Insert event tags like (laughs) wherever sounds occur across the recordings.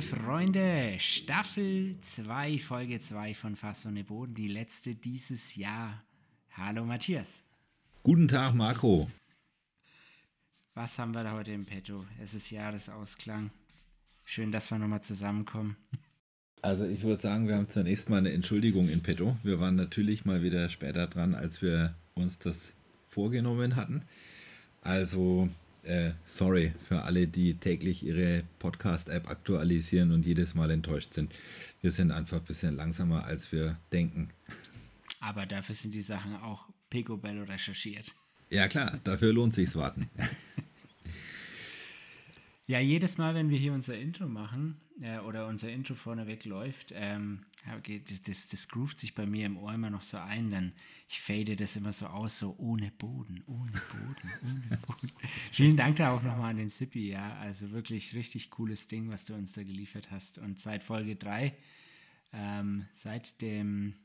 liebe Freunde, Staffel 2, Folge 2 von Fass ohne Boden, die letzte dieses Jahr. Hallo Matthias. Guten Tag, Marco. Was haben wir da heute im Petto? Es ist Jahresausklang. Schön, dass wir nochmal zusammenkommen. Also ich würde sagen, wir haben zunächst mal eine Entschuldigung in petto. Wir waren natürlich mal wieder später dran, als wir uns das vorgenommen hatten. Also äh, sorry für alle, die täglich ihre Podcast-App aktualisieren und jedes Mal enttäuscht sind. Wir sind einfach ein bisschen langsamer, als wir denken. Aber dafür sind die Sachen auch picobello recherchiert. Ja klar, dafür lohnt sich's warten. (laughs) Ja, jedes Mal, wenn wir hier unser Intro machen äh, oder unser Intro vorneweg läuft, ähm, das, das groovt sich bei mir im Ohr immer noch so ein. Dann ich fade das immer so aus, so ohne Boden, ohne Boden, ohne Boden. (laughs) Vielen Dank da auch nochmal an den Sippy, ja. Also wirklich richtig cooles Ding, was du uns da geliefert hast. Und seit Folge 3, ähm, seit dem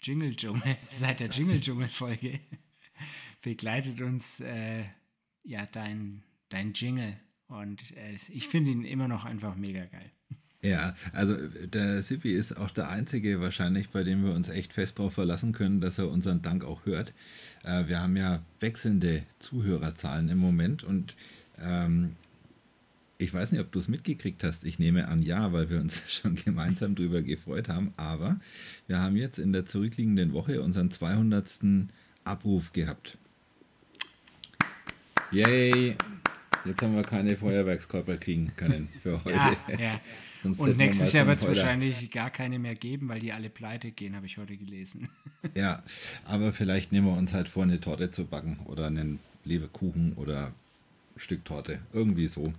Jingle Dschungel, (laughs) seit der Jingle Dschungel Folge, (laughs) begleitet uns äh, ja dein, dein Jingle und äh, ich finde ihn immer noch einfach mega geil. Ja, also der Sippy ist auch der Einzige wahrscheinlich, bei dem wir uns echt fest darauf verlassen können, dass er unseren Dank auch hört. Äh, wir haben ja wechselnde Zuhörerzahlen im Moment und ähm, ich weiß nicht, ob du es mitgekriegt hast. Ich nehme an, ja, weil wir uns (laughs) schon gemeinsam darüber gefreut haben. Aber wir haben jetzt in der zurückliegenden Woche unseren 200. Abruf gehabt. Yay! Jetzt haben wir keine Feuerwerkskörper kriegen können für heute. Ja, ja. (laughs) Und nächstes Jahr wird es wahrscheinlich gar keine mehr geben, weil die alle pleite gehen, habe ich heute gelesen. (laughs) Ja, aber vielleicht nehmen wir uns halt vor, eine Torte zu backen oder einen Lebekuchen oder ein Stück Torte. Irgendwie so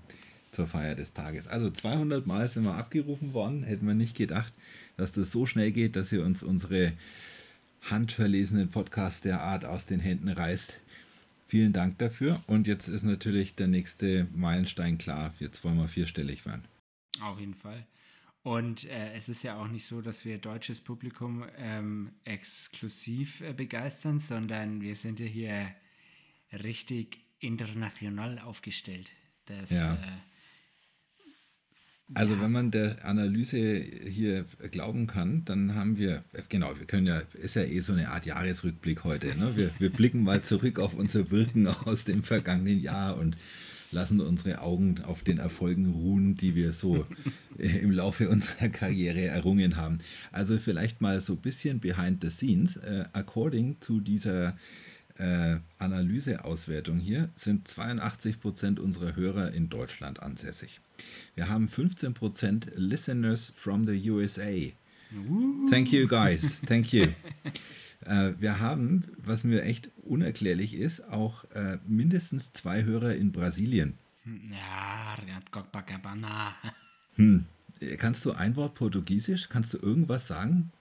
zur Feier des Tages. Also 200 Mal sind wir abgerufen worden. Hätten wir nicht gedacht, dass das so schnell geht, dass ihr uns unsere handverlesenen Podcasts der Art aus den Händen reißt. Vielen Dank dafür. Und jetzt ist natürlich der nächste Meilenstein klar. Jetzt wollen wir vierstellig werden. Auf jeden Fall. Und äh, es ist ja auch nicht so, dass wir deutsches Publikum ähm, exklusiv äh, begeistern, sondern wir sind ja hier richtig international aufgestellt. Das, ja. Äh, also ja. wenn man der Analyse hier glauben kann, dann haben wir, genau, wir können ja, ist ja eh so eine Art Jahresrückblick heute. Ne? Wir, wir blicken mal zurück auf unser Wirken aus dem vergangenen Jahr und lassen unsere Augen auf den Erfolgen ruhen, die wir so (laughs) im Laufe unserer Karriere errungen haben. Also vielleicht mal so ein bisschen behind the scenes. Uh, according zu dieser äh, Analyseauswertung hier sind 82 Prozent unserer Hörer in Deutschland ansässig. Wir haben 15 Prozent Listeners from the USA. Thank you, guys. (laughs) Thank you. äh, wir haben, was mir echt unerklärlich ist, auch äh, mindestens zwei Hörer in Brasilien. Ja, Copacabana. Hm. Kannst du ein Wort Portugiesisch? Kannst du irgendwas sagen?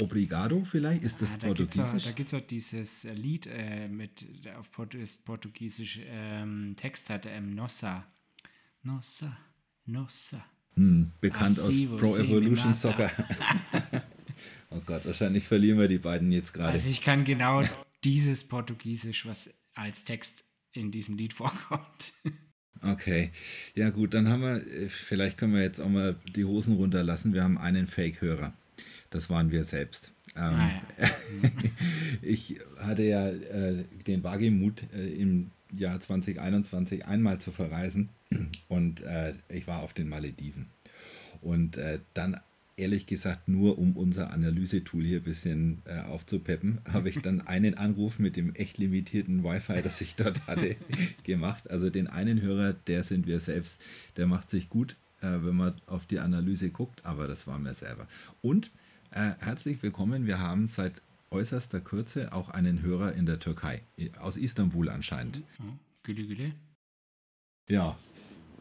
Obrigado vielleicht? Ist das ah, da Portugiesisch? Gibt's auch, da gibt es auch dieses äh, Lied äh, mit auf Portugiesisch ähm, Text hat, ähm, Nossa. Nossa, Nossa. Hm, bekannt Asivo, aus Pro Evolution Soccer. (laughs) oh Gott, wahrscheinlich verlieren wir die beiden jetzt gerade. Also ich kann genau dieses Portugiesisch, was als Text in diesem Lied (laughs) vorkommt. Okay, ja gut, dann haben wir, äh, vielleicht können wir jetzt auch mal die Hosen runterlassen. Wir haben einen Fake-Hörer. Das waren wir selbst. Ähm, ah, ja. (laughs) ich hatte ja äh, den Wagemut äh, im Jahr 2021 einmal zu verreisen und äh, ich war auf den Malediven. Und äh, dann ehrlich gesagt nur um unser Analysetool hier ein bisschen äh, aufzupeppen, (laughs) habe ich dann einen Anruf mit dem echt limitierten Wi-Fi, das ich dort (laughs) hatte, gemacht. Also den einen Hörer, der sind wir selbst, der macht sich gut, äh, wenn man auf die Analyse guckt, aber das war mir selber. Und äh, herzlich willkommen. Wir haben seit äußerster Kürze auch einen Hörer in der Türkei, aus Istanbul anscheinend. Güle güle. Ja,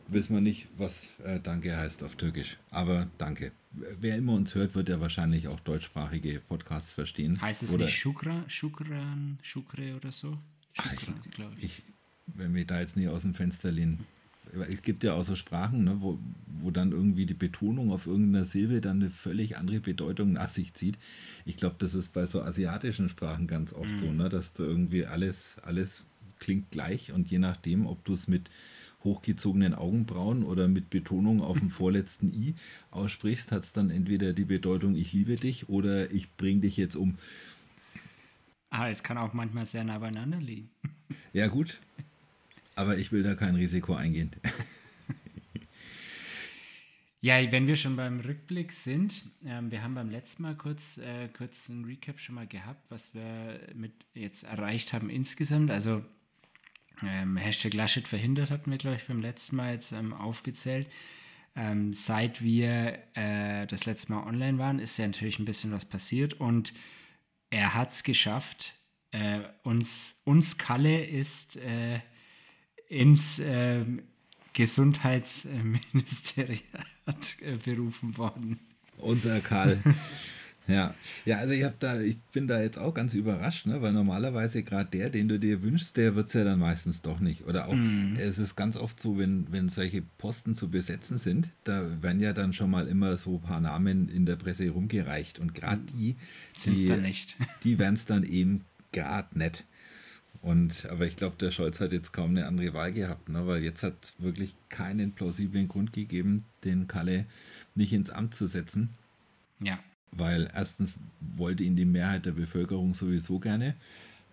wissen wir nicht, was äh, Danke heißt auf Türkisch, aber Danke. Wer immer uns hört, wird ja wahrscheinlich auch deutschsprachige Podcasts verstehen. Heißt es oder nicht Shukra, Shukran, Shukre oder so? Shukran, Ach, ich, ich, wenn wir da jetzt nicht aus dem Fenster lehnen es gibt ja auch so Sprachen, ne, wo, wo dann irgendwie die Betonung auf irgendeiner Silbe dann eine völlig andere Bedeutung nach sich zieht. Ich glaube, das ist bei so asiatischen Sprachen ganz oft mhm. so, ne, dass du irgendwie alles, alles klingt gleich und je nachdem, ob du es mit hochgezogenen Augenbrauen oder mit Betonung auf dem (laughs) vorletzten I aussprichst, hat es dann entweder die Bedeutung ich liebe dich oder ich bring dich jetzt um. Ah, es kann auch manchmal sehr nah beieinander liegen. Ja, gut. Aber ich will da kein Risiko eingehen. (laughs) Ja, wenn wir schon beim Rückblick sind, ähm, wir haben beim letzten Mal kurz, äh, kurz einen Recap schon mal gehabt, was wir mit jetzt erreicht haben insgesamt. Also ähm, Hashtag Laschet verhindert hatten wir, glaube ich, beim letzten Mal jetzt ähm, aufgezählt. Ähm, seit wir äh, das letzte Mal online waren, ist ja natürlich ein bisschen was passiert und er hat es geschafft. Äh, uns, uns Kalle ist äh, ins ähm, Gesundheitsministeriat (laughs) äh, berufen worden. Unser Karl. (laughs) Ja, ja, also ich da, ich bin da jetzt auch ganz überrascht, ne? weil normalerweise gerade der, den du dir wünschst, der wird es ja dann meistens doch nicht. Oder auch, mm. es ist ganz oft so, wenn, wenn solche Posten zu besetzen sind, da werden ja dann schon mal immer so ein paar Namen in der Presse rumgereicht und gerade die, die, dann nicht. die werden es dann eben gerade nicht. Und, aber ich glaube, der Scholz hat jetzt kaum eine andere Wahl gehabt, ne? weil jetzt hat wirklich keinen plausiblen Grund gegeben, den Kalle nicht ins Amt zu setzen. Ja. Weil erstens wollte ihn die Mehrheit der Bevölkerung sowieso gerne.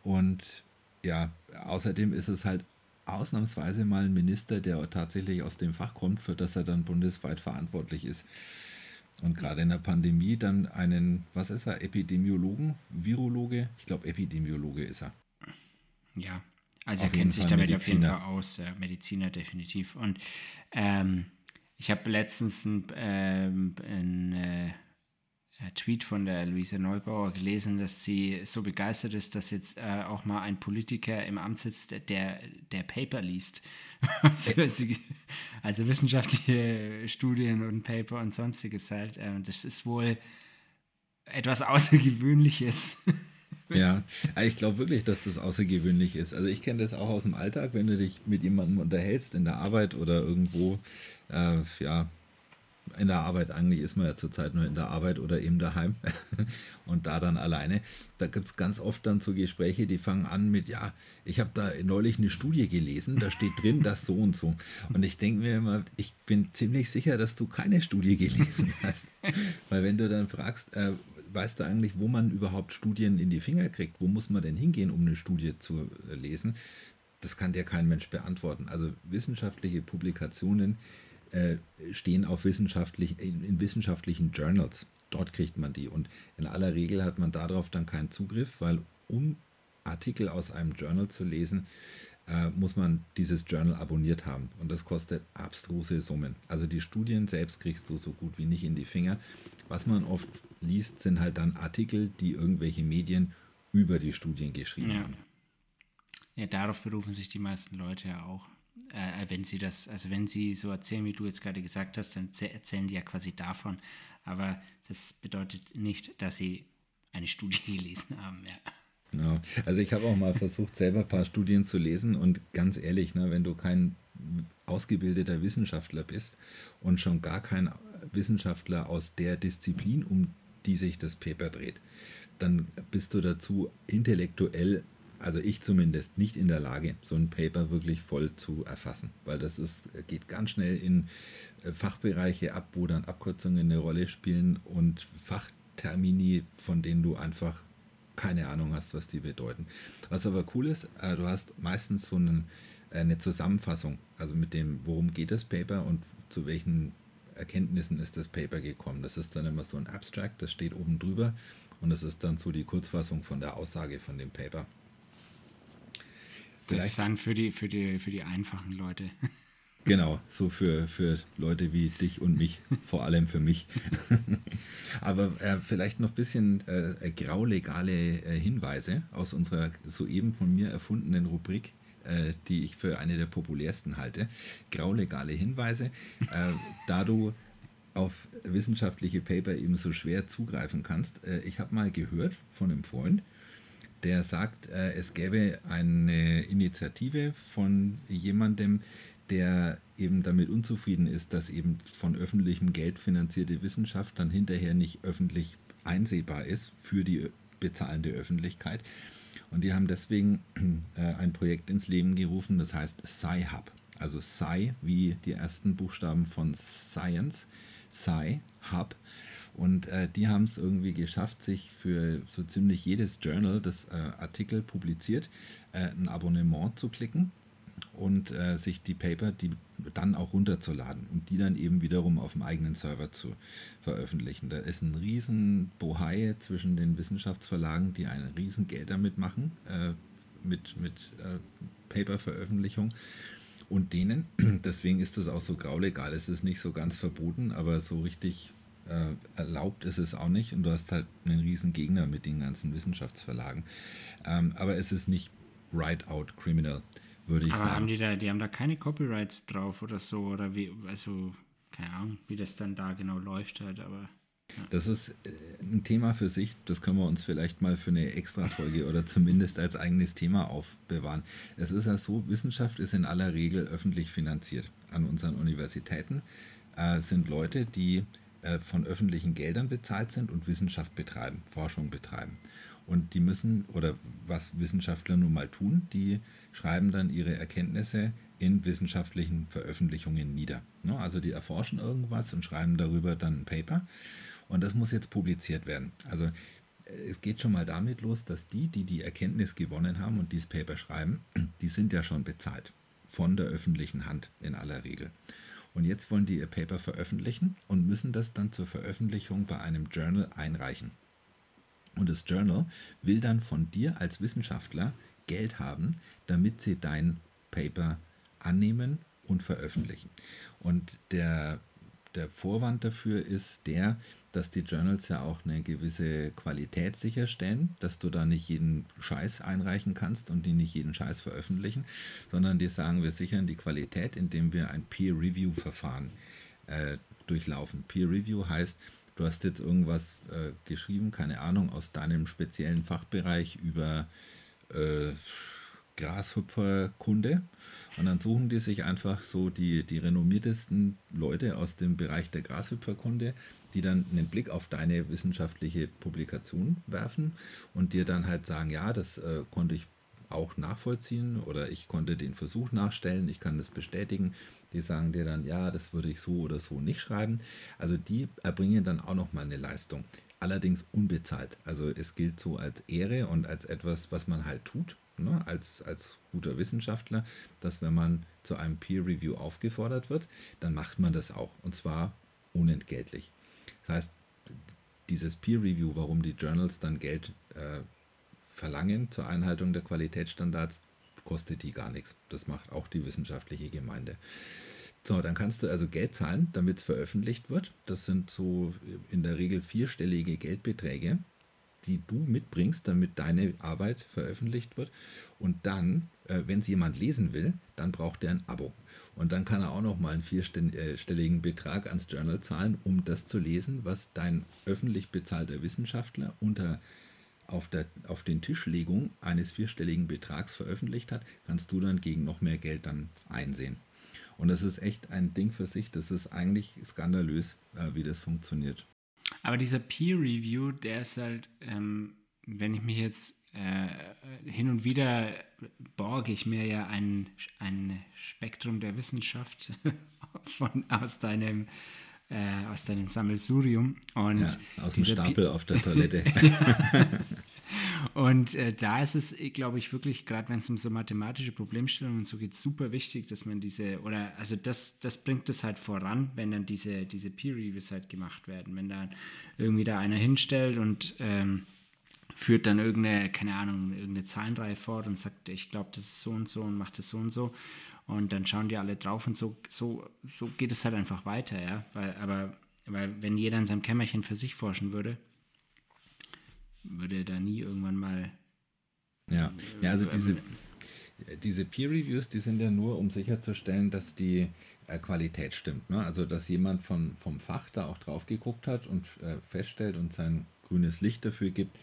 Und ja, außerdem ist es halt ausnahmsweise mal ein Minister, der tatsächlich aus dem Fach kommt, für das er dann bundesweit verantwortlich ist. Und gerade in der Pandemie dann einen, was ist er, Epidemiologen, Virologe? Ich glaube, Epidemiologe ist er. Ja, also auf er kennt sich Fall damit Mediziner. auf jeden Fall aus, ja, Mediziner definitiv. Und ähm, ich habe letztens ein, ähm, ein äh, Tweet von der Luise Neubauer gelesen, dass sie so begeistert ist, dass jetzt äh, auch mal ein Politiker im Amt sitzt, der, der Paper liest. (laughs) also wissenschaftliche Studien und Paper und sonstiges halt. Äh, das ist wohl etwas Außergewöhnliches. (laughs) Ja, (laughs) ich glaube wirklich, dass das außergewöhnlich ist. Also ich kenne das auch aus dem Alltag, wenn du dich mit jemandem unterhältst in der Arbeit oder irgendwo, äh, ja, in der Arbeit, eigentlich ist man ja zurzeit nur in der Arbeit oder eben daheim (laughs) und da dann alleine. Da gibt es ganz oft dann so Gespräche, die fangen an mit, ja, ich habe da neulich eine Studie gelesen, da steht drin, dass so und so. Und ich denke mir immer, ich bin ziemlich sicher, dass du keine Studie gelesen (laughs) hast. Weil wenn du dann fragst, äh, weißt du eigentlich, wo man überhaupt Studien in die Finger kriegt? Wo muss man denn hingehen, um eine Studie zu äh, lesen? Das kann dir kein Mensch beantworten. Also wissenschaftliche Publikationen äh, stehen auf wissenschaftlich, in, in, wissenschaftlichen Journals. Dort kriegt man die. Und in aller Regel hat man darauf dann keinen Zugriff, weil um Artikel aus einem Journal zu lesen, äh, muss man dieses Journal abonniert haben. Und das kostet abstruse Summen. Also die Studien selbst kriegst du so gut wie nicht in die Finger. Was man oft liest, sind halt dann Artikel, die irgendwelche Medien über die Studien geschrieben ja. haben. Ja, darauf berufen sich die meisten Leute ja auch. Äh, wenn sie das, also wenn sie so erzählen, wie du jetzt gerade gesagt hast, dann erzählen die ja quasi davon. Aber das bedeutet nicht, dass sie eine Studie (laughs) gelesen haben, ja. Genau. Also ich habe auch mal versucht, selber ein paar Studien zu lesen und ganz ehrlich, ne, wenn du kein ausgebildeter Wissenschaftler bist und schon gar kein Wissenschaftler aus der Disziplin, um die sich das Paper dreht, dann bist du dazu intellektuell, also ich zumindest, nicht in der Lage, so ein Paper wirklich voll zu erfassen, weil das ist, geht ganz schnell in äh, Fachbereiche ab, wo dann Abkürzungen eine Rolle spielen und Fachtermini, von denen du einfach keine Ahnung hast, was die bedeuten. Was aber cool ist, äh, du hast meistens so einen, äh, eine Zusammenfassung, also mit dem, worum geht das Paper und zu welchen Erkenntnissen ist das Paper gekommen. Das ist dann immer so ein Abstract, das steht oben drüber und das ist dann so die Kurzfassung von der Aussage von dem Paper. Vielleicht, das ist dann für die, für die, für die einfachen Leute. (laughs) Genau, so für, für Leute wie dich und mich, vor allem für mich. (laughs) Aber äh, vielleicht noch ein bisschen äh, graulegale äh, Hinweise aus unserer soeben von mir erfundenen Rubrik äh, die ich für eine der populärsten halte, graulegale Hinweise. Äh, da du auf wissenschaftliche Paper eben so schwer zugreifen kannst. Äh, ich habe mal gehört von einem Freund, der sagt, äh, es gäbe eine Initiative von jemandem, der eben damit unzufrieden ist, dass eben von öffentlichem Geld finanzierte Wissenschaft dann hinterher nicht öffentlich einsehbar ist für die bezahlende Öffentlichkeit. Und die haben deswegen äh, ein Projekt ins Leben gerufen, das heißt Sci-Hub. also Sci wie die ersten Buchstaben von Science, Sci Hub. Und äh, die haben es irgendwie geschafft, sich für so ziemlich jedes Journal, das äh, Artikel publiziert, äh, ein Abonnement zu klicken und äh, sich die Paper die dann auch runterzuladen und die dann eben wiederum auf dem eigenen Server zu veröffentlichen. Da ist ein riesen Bohai zwischen den Wissenschaftsverlagen, die ein riesen Geld damit machen, äh, mit, mit äh, Paper-Veröffentlichung und denen. (clears throat) Deswegen ist das auch so graulegal. Es ist nicht so ganz verboten, aber so richtig äh, erlaubt ist es auch nicht und du hast halt einen riesen Gegner mit den ganzen Wissenschaftsverlagen. Ähm, aber es ist nicht right out criminal, würde ich aber sagen. Haben die, da, die haben da keine Copyrights drauf oder so oder wie, also keine Ahnung, wie das dann da genau läuft halt, aber. Ja. Das ist äh, ein Thema für sich, das können wir uns vielleicht mal für eine Extra-Folge oder zumindest als eigenes Thema aufbewahren. Es ist ja so, Wissenschaft ist in aller Regel öffentlich finanziert. An unseren Universitäten äh, sind Leute, die äh, von öffentlichen Geldern bezahlt sind und Wissenschaft betreiben, Forschung betreiben. Und die müssen, oder was Wissenschaftler nun mal tun, die schreiben dann ihre Erkenntnisse in wissenschaftlichen Veröffentlichungen nieder. Ne, also die erforschen irgendwas und schreiben darüber dann ein Paper. Und das muss jetzt publiziert werden. Also äh, es geht schon mal damit los, dass die, die die Erkenntnis gewonnen haben und dieses Paper schreiben, (clears throat) die sind ja schon bezahlt von der öffentlichen Hand in aller Regel. Und jetzt wollen die ihr Paper veröffentlichen und müssen das dann zur Veröffentlichung bei einem Journal einreichen. Und das Journal will dann von dir als Wissenschaftler Geld haben, damit sie dein Paper annehmen und veröffentlichen. Und der, der Vorwand dafür ist der, dass die Journals ja auch eine gewisse Qualität sicherstellen, dass du da nicht jeden Scheiß einreichen kannst und die nicht jeden Scheiß veröffentlichen, sondern die sagen, wir sichern die Qualität, indem wir ein Peer-Review-Verfahren äh, durchlaufen. Peer-Review heißt, du hast jetzt irgendwas äh, geschrieben, keine Ahnung, aus deinem speziellen Fachbereich über äh, Grashüpferkunde. Und dann suchen die sich einfach so die, die renommiertesten Leute aus dem Bereich der Grashüpferkunde, die dann einen Blick auf deine wissenschaftliche Publikation werfen und dir dann halt sagen, ja, das äh, konnte ich auch nachvollziehen oder ich konnte den Versuch nachstellen, ich kann das bestätigen. Die sagen dir dann, ja, das würde ich so oder so nicht schreiben. Also die erbringen dann auch nochmal eine Leistung. Allerdings unbezahlt. Also es gilt so als Ehre und als etwas, was man halt tut, ne, als, als guter Wissenschaftler, dass wenn man zu einem Peer Review aufgefordert wird, dann macht man das auch. Und zwar unentgeltlich. Das heißt, dieses Peer Review, warum die Journals dann Geld äh, verlangen zur Einhaltung der Qualitätsstandards, kostet die gar nichts. Das macht auch die wissenschaftliche Gemeinde. So, dann kannst du also Geld zahlen, damit es veröffentlicht wird. Das sind so in der Regel vierstellige Geldbeträge, die du mitbringst, damit deine Arbeit veröffentlicht wird. Und dann, äh, wenn es jemand lesen will, dann braucht er ein Abo. Und dann kann er auch noch mal einen vierstelligen Betrag ans Journal zahlen, um das zu lesen, was dein öffentlich bezahlter Wissenschaftler unter auf, der, auf den Tischlegung eines vierstelligen Betrags veröffentlicht hat, kannst du dann gegen noch mehr Geld dann einsehen. Und das ist echt ein Ding für sich. Das ist eigentlich skandalös, äh, wie das funktioniert. Aber dieser Peer Review, der ist halt, ähm, wenn ich mich jetzt äh, hin und wieder borge ich mir ja ein, ein Spektrum der Wissenschaft (laughs) von, aus deinem äh, aus deinem Sammelsurium. Und ja, aus dem Stapel Pi auf der (laughs) Toilette. Und äh, da ist es, glaube ich, wirklich, gerade wenn es um so mathematische Problemstellungen so geht, super wichtig, dass man diese, oder also das, das bringt es halt voran, wenn dann diese, diese Peer-Reviews halt gemacht werden. Wenn dann irgendwie da einer hinstellt und ähm, führt dann irgendeine, keine Ahnung, irgendeine Zahlenreihe fort und sagt, ich glaube, das ist so und so und macht das so und so. Und dann schauen die alle drauf und so, so, so geht es halt einfach weiter, ja. Weil, aber weil wenn jeder in seinem Kämmerchen für sich forschen würde, würde da nie irgendwann mal. Ja, ja also diese, diese Peer Reviews, die sind ja nur, um sicherzustellen, dass die äh, Qualität stimmt. Ne? Also, dass jemand von, vom Fach da auch drauf geguckt hat und äh, feststellt und sein grünes Licht dafür gibt,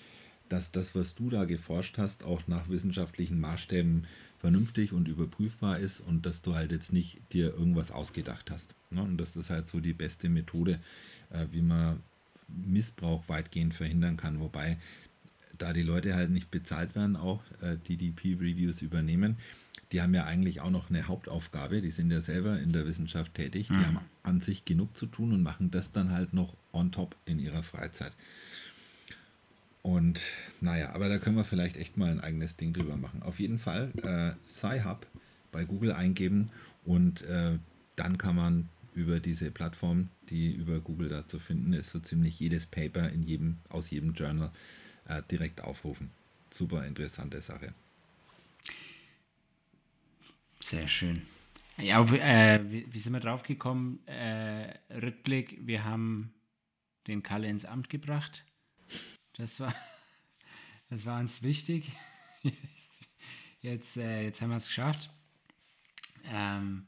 dass das, was du da geforscht hast, auch nach wissenschaftlichen Maßstäben vernünftig und überprüfbar ist und dass du halt jetzt nicht dir irgendwas ausgedacht hast. Ne? Und das ist halt so die beste Methode, äh, wie man Missbrauch weitgehend verhindern kann. Wobei da die Leute halt nicht bezahlt werden, auch äh, die die Peer-Reviews übernehmen, die haben ja eigentlich auch noch eine Hauptaufgabe, die sind ja selber in der Wissenschaft tätig, die mhm. haben an sich genug zu tun und machen das dann halt noch on top in ihrer Freizeit. Und naja, aber da können wir vielleicht echt mal ein eigenes Ding drüber machen. Auf jeden Fall äh, Sci-Hub bei Google eingeben und äh, dann kann man über diese Plattform, die über Google da zu finden ist, so ziemlich jedes Paper in jedem, aus jedem Journal äh, direkt aufrufen. Super interessante Sache. Sehr schön. Ja, auf, äh, wie, wie, sind wir drauf gekommen? Äh, Rückblick, wir haben den Kalle ins Amt gebracht. Das war, (laughs) das war uns wichtig. Jetzt, (laughs) jetzt, äh, jetzt haben wir es geschafft. Ähm,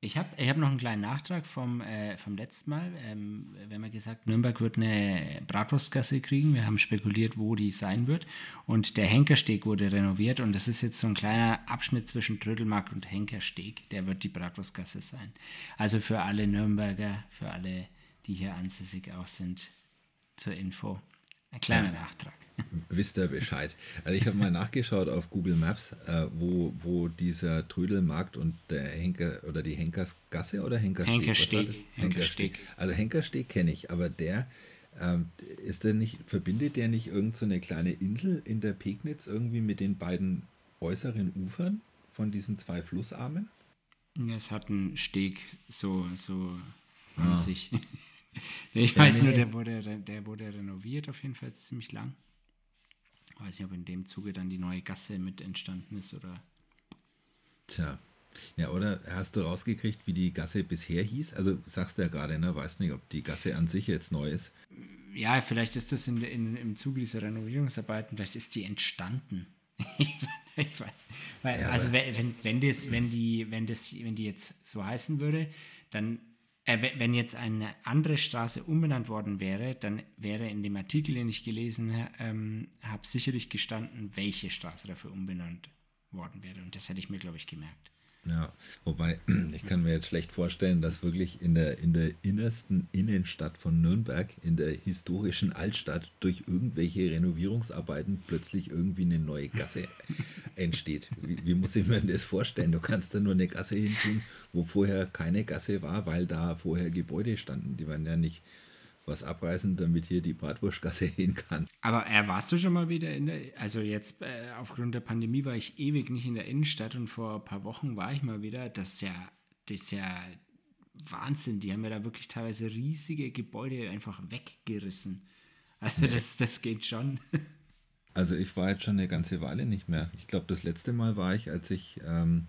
ich habe ich hab noch einen kleinen Nachtrag vom, äh, vom letzten Mal. Ähm, wir haben ja gesagt, Nürnberg wird eine Bratwurstgasse kriegen. Wir haben spekuliert, wo die sein wird. Und der Henkersteg wurde renoviert. Und das ist jetzt so ein kleiner Abschnitt zwischen Trödelmarkt und Henkersteg. Der wird die Bratwurstgasse sein. Also für alle Nürnberger, für alle, die hier ansässig auch sind, zur Info. Ein kleiner. Nachtrag (laughs) wisst ihr Bescheid. Also ich habe mal nachgeschaut auf Google Maps, äh, wo, wo dieser Trödelmarkt und der Henker oder die Henkersgasse oder Henkersteg? Henkersteg. Henkersteg. Also Henkersteg kenne ich, aber der ähm, ist der nicht, verbindet der nicht irgendeine so kleine Insel in der Pegnitz irgendwie mit den beiden äußeren Ufern von diesen zwei Flussarmen? Es hat einen Steg so, so an ah. sich. (laughs) ich weiß nur, der wurde, der wurde renoviert auf jeden Fall ziemlich lang. Ich weiß nicht, ob in dem Zuge dann die neue Gasse mit entstanden ist oder. Tja. Ja, oder hast du rausgekriegt, wie die Gasse bisher hieß? Also sagst du ja gerade, ne? Weißt nicht, ob die Gasse an sich jetzt neu ist. Ja, vielleicht ist das in, in, im Zuge dieser Renovierungsarbeiten, vielleicht ist die entstanden. (laughs) ich weiß. Weil, ja, also wenn, wenn, das, wenn, die, wenn, das, wenn die jetzt so heißen würde, dann äh, wenn jetzt eine andere Straße umbenannt worden wäre, dann wäre in dem Artikel, den ich gelesen ähm, habe, sicherlich gestanden, welche Straße dafür umbenannt worden wäre. Und das hätte ich mir, glaube ich, gemerkt. Ja, wobei (clears throat) ich kann mir jetzt schlecht vorstellen, dass wirklich in der, in der innersten Innenstadt von Nürnberg, in der historischen Altstadt, durch irgendwelche Renovierungsarbeiten plötzlich irgendwie eine neue Gasse (laughs) entsteht. Wie, wie muss ich mir das vorstellen? Du kannst da nur eine Gasse hin tun, wo vorher keine Gasse war, weil da vorher Gebäude standen. Die waren ja nicht was abreißen, damit hier die Bratwurstgasse (laughs) hin kann. Aber äh, warst du schon mal wieder in der, also jetzt äh, aufgrund der Pandemie war ich ewig nicht in der Innenstadt und vor ein paar Wochen war ich mal wieder. Das ist ja, das ist ja Wahnsinn. Die haben ja da wirklich teilweise riesige Gebäude einfach weggerissen. Also das, das geht schon. Also ich war jetzt schon eine ganze Weile nicht mehr. Ich glaube, das letzte Mal war ich, als ich, ähm,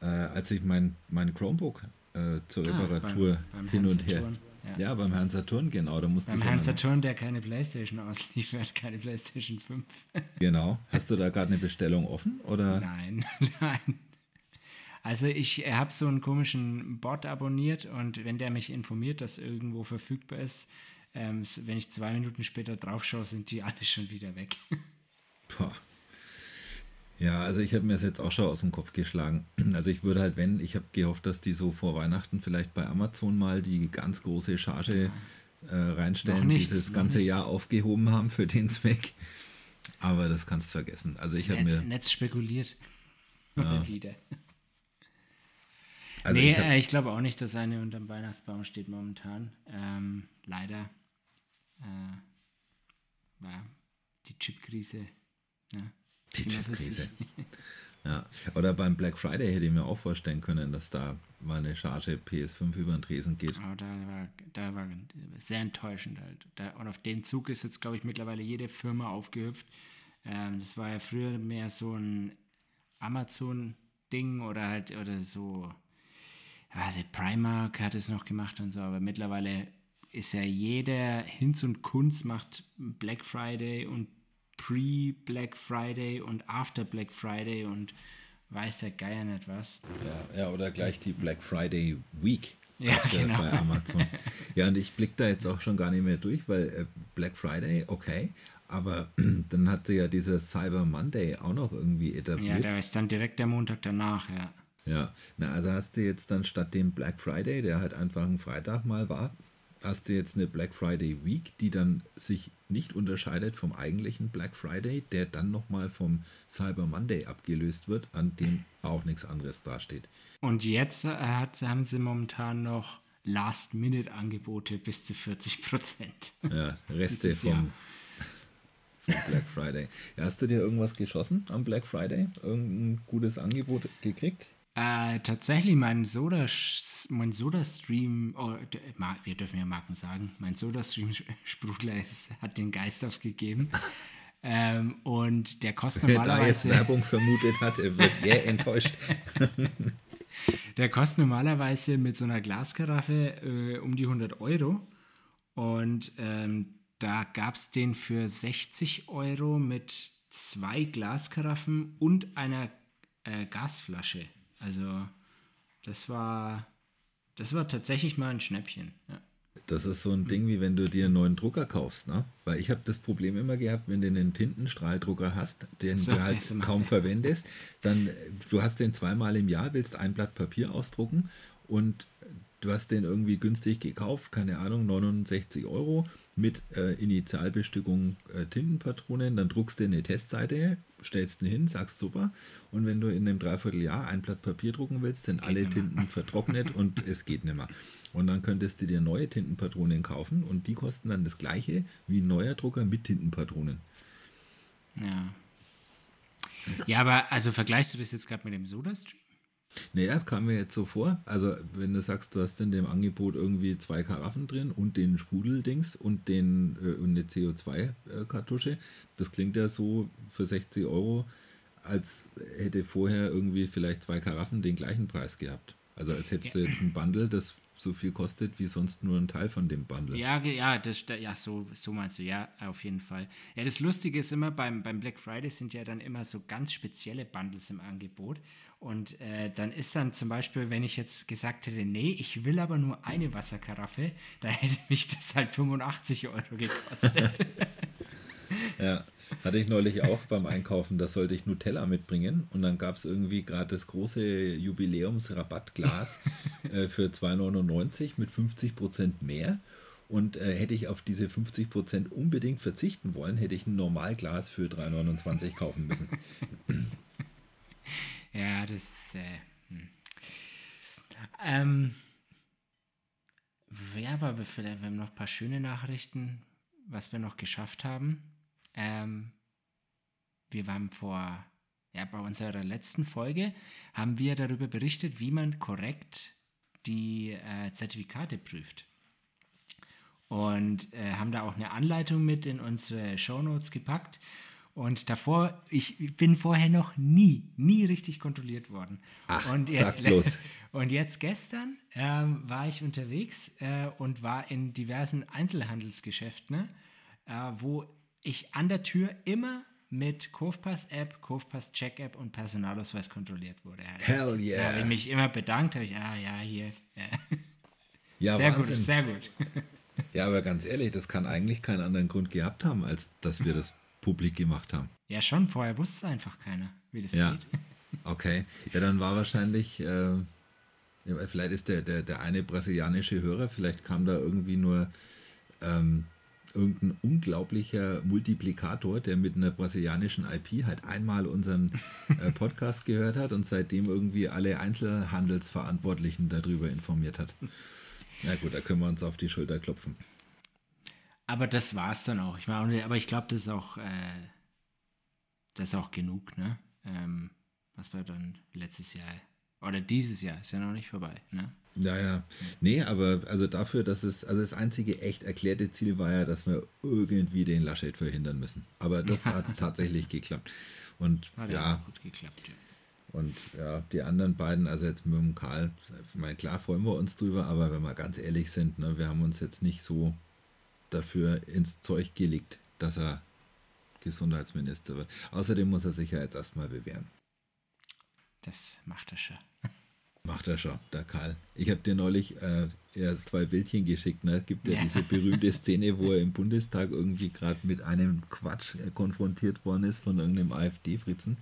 äh, als ich mein, mein Chromebook äh, zur ah, Reparatur beim, beim hin und her. Ja. ja, beim Herrn Saturn, genau. Da musste beim Herrn Saturn, der keine Playstation ausliefert, (laughs) keine Playstation 5. (laughs) Genau. Hast du da gerade eine Bestellung offen? Oder? Nein, (laughs) nein. Also ich habe so einen komischen Bot abonniert und wenn der mich informiert, dass irgendwo verfügbar ist, ähm, wenn ich zwei Minuten später drauf schaue, sind die alle schon wieder weg. Boah. Ja, also ich habe mir das jetzt auch schon aus dem Kopf geschlagen. (clears throat) Also ich würde halt, wenn, ich habe gehofft, dass die so vor Weihnachten vielleicht bei Amazon mal die ganz große Charge äh, reinstellen, nichts, die das ganze Jahr aufgehoben haben für den Zweck. Aber das kannst du vergessen. Also ich habe mir Netz spekuliert. Ja. (laughs) wieder. Also nee, ich, äh, ich glaube auch nicht, dass eine unterm Weihnachtsbaum steht momentan. Ähm, leider äh, war die Chipkrise. Ja. Die Chipkrise. (laughs) Ja, oder beim Black Friday hätte ich mir auch vorstellen können, dass da mal eine Charge PS5 über den Tresen geht. Aber da war, da war sehr enttäuschend halt. Da, und auf den Zug ist jetzt, glaube ich, mittlerweile jede Firma aufgehüpft. Ähm, das war ja früher mehr so ein Amazon-Ding oder halt, oder so, also Primark hat es noch gemacht und so, aber mittlerweile ist ja jeder Hinz und Kunst macht Black Friday und Pre-Black Friday und After Black Friday und weiß der Geier nicht was. Ja, ja oder gleich die Black Friday Week. Ja, genau. bei Amazon. (laughs) Ja, und ich blicke da jetzt auch schon gar nicht mehr durch, weil äh, Black Friday, okay, aber (clears throat) dann hat sie ja dieser Cyber Monday auch noch irgendwie etabliert. Ja, der ist dann direkt der Montag danach, ja. Ja, na, also hast du jetzt dann statt dem Black Friday, der halt einfach ein Freitag mal war, hast du jetzt eine Black Friday Week, die dann sich nicht unterscheidet vom eigentlichen Black Friday, der dann nochmal vom Cyber Monday abgelöst wird, an dem auch nichts anderes dasteht. Und jetzt äh, hat, haben sie momentan noch Last-Minute-Angebote bis zu 40 Prozent. Ja, Reste vom, (laughs) vom, Black Friday. Ja, hast du dir irgendwas geschossen am Black Friday? Irgendein gutes Angebot gekriegt? Äh, tatsächlich, mein Soda, mein Soda-Stream, oh, wir dürfen ja Marken sagen, mein Soda-Stream-Sprudler (laughs) hat den Geist aufgegeben. (laughs) ähm, und der kostet Wer normalerweise. Wer da jetzt Werbung vermutet hat, wird eher (laughs) enttäuscht. der kostet normalerweise mit so einer Glaskaraffe äh, um die 100 Euro. Und ähm, da gab es den für 60 Euro mit zwei Glaskaraffen und einer äh, Gasflasche. Also das war, das war tatsächlich mal ein Schnäppchen. Ja. Das ist so ein Ding, wie wenn du dir einen neuen Drucker kaufst, ne? Weil ich habe das Problem immer gehabt, wenn du einen Tintenstrahldrucker hast, den so, du halt kaum verwendest, dann du hast den zweimal im Jahr, willst ein Blatt Papier ausdrucken und du hast den irgendwie günstig gekauft, keine Ahnung, 69 Euro mit äh, Initialbestückung äh, Tintenpatronen, dann druckst du eine Testseite, stellst ihn hin, sagst super und wenn du in einem Dreivierteljahr ein Blatt Papier drucken willst, sind geht alle Tinten vertrocknet und (laughs) es geht nicht mehr. Und dann könntest du dir neue Tintenpatronen kaufen und die kosten dann das gleiche wie ein neuer Drucker mit Tintenpatronen. Ja. Ja, aber also vergleichst du das jetzt gerade mit dem SodaStream? Nee, das kam mir jetzt so vor. Also, wenn du sagst, du hast in dem Angebot irgendwie zwei Karaffen drin und den Sprudeldings und, den, äh, und eine CO2-Kartusche, das klingt ja so für 60 Euro, als hätte vorher irgendwie vielleicht zwei Karaffen den gleichen Preis gehabt. Also, als hättest ja. du jetzt ein Bundle, das so viel kostet wie sonst nur ein Teil von dem Bundle. Ja, ja, das, ja so, so meinst du, ja, auf jeden Fall. Ja, das Lustige ist immer, beim, beim Black Friday sind ja dann immer so ganz spezielle Bundles im Angebot. Und äh, dann ist dann zum Beispiel, wenn ich jetzt gesagt hätte, nee, ich will aber nur eine Wasserkaraffe, (laughs) dann hätte mich das halt 85 Euro gekostet. (laughs) ja, hatte ich neulich auch beim Einkaufen, da sollte ich Nutella mitbringen und dann gab es irgendwie gerade das große Jubiläumsrabattglas (laughs) äh, für 2,99 mit 50% mehr. Und äh, hätte ich auf diese 50% unbedingt verzichten wollen, hätte ich ein Normalglas für 3,29 kaufen müssen. Ja, das. Äh, hm. ähm, ja, aber wir, wir haben noch ein paar schöne Nachrichten, was wir noch geschafft haben. Ähm, wir waren vor, ja, bei unserer letzten Folge haben wir darüber berichtet, wie man korrekt die äh, Zertifikate prüft. Und äh, haben da auch eine Anleitung mit in unsere Shownotes gepackt. Und davor, ich bin vorher noch nie, nie richtig kontrolliert worden. Ach, und jetzt, sag bloß. (laughs) Und jetzt gestern ähm, war ich unterwegs äh, und war in diversen Einzelhandelsgeschäften, äh, wo ich an der Tür immer mit Kurvpass-App, Kurvpass-Check-App und Personalausweis kontrolliert wurde. Hell yeah. Da habe ich mich immer bedankt, habe ich, ah ja, hier. Ja, ja sehr Wahnsinn. gut, sehr gut. Ja, aber ganz ehrlich, das kann eigentlich keinen anderen Grund gehabt haben, als dass wir das publik gemacht haben. Ja, schon. Vorher wusste es einfach keiner, wie das ja. geht. (laughs) Okay. Ja, dann war wahrscheinlich, äh, vielleicht ist der, der, der eine brasilianische Hörer, vielleicht kam da irgendwie nur ähm, irgendein unglaublicher Multiplikator, der mit einer brasilianischen IP halt einmal unseren äh, (laughs) Podcast gehört hat und seitdem irgendwie alle Einzelhandelsverantwortlichen darüber informiert hat. Na gut, da können wir uns auf die Schulter klopfen. Aber das war es dann auch. Ich meine, aber ich glaube, das ist auch, äh, das ist auch genug, ne? Ähm, was war dann letztes Jahr oder dieses Jahr ist ja noch nicht vorbei, ne? Ja, ja. Nee, aber also dafür, dass es, also das einzige echt erklärte Ziel war ja, dass wir irgendwie den Laschet verhindern müssen. Aber das ja. hat tatsächlich geklappt. Und hat ja, gut geklappt, ja. Und ja, die anderen beiden, also jetzt mit dem Karl, ich meine, klar freuen wir uns drüber, aber wenn wir ganz ehrlich sind, ne, wir haben uns jetzt nicht so dafür ins Zeug gelegt, dass er Gesundheitsminister wird. Außerdem muss er sich ja jetzt erstmal bewähren. Das macht er schon. (laughs) Macht er schon, der Karl. Ich habe dir neulich, äh, ja zwei Bildchen geschickt. Ne? Es gibt ja, ja, diese berühmte Szene, wo er im Bundestag irgendwie gerade mit einem Quatsch äh, konfrontiert worden ist von irgendeinem AfD-Fritzen.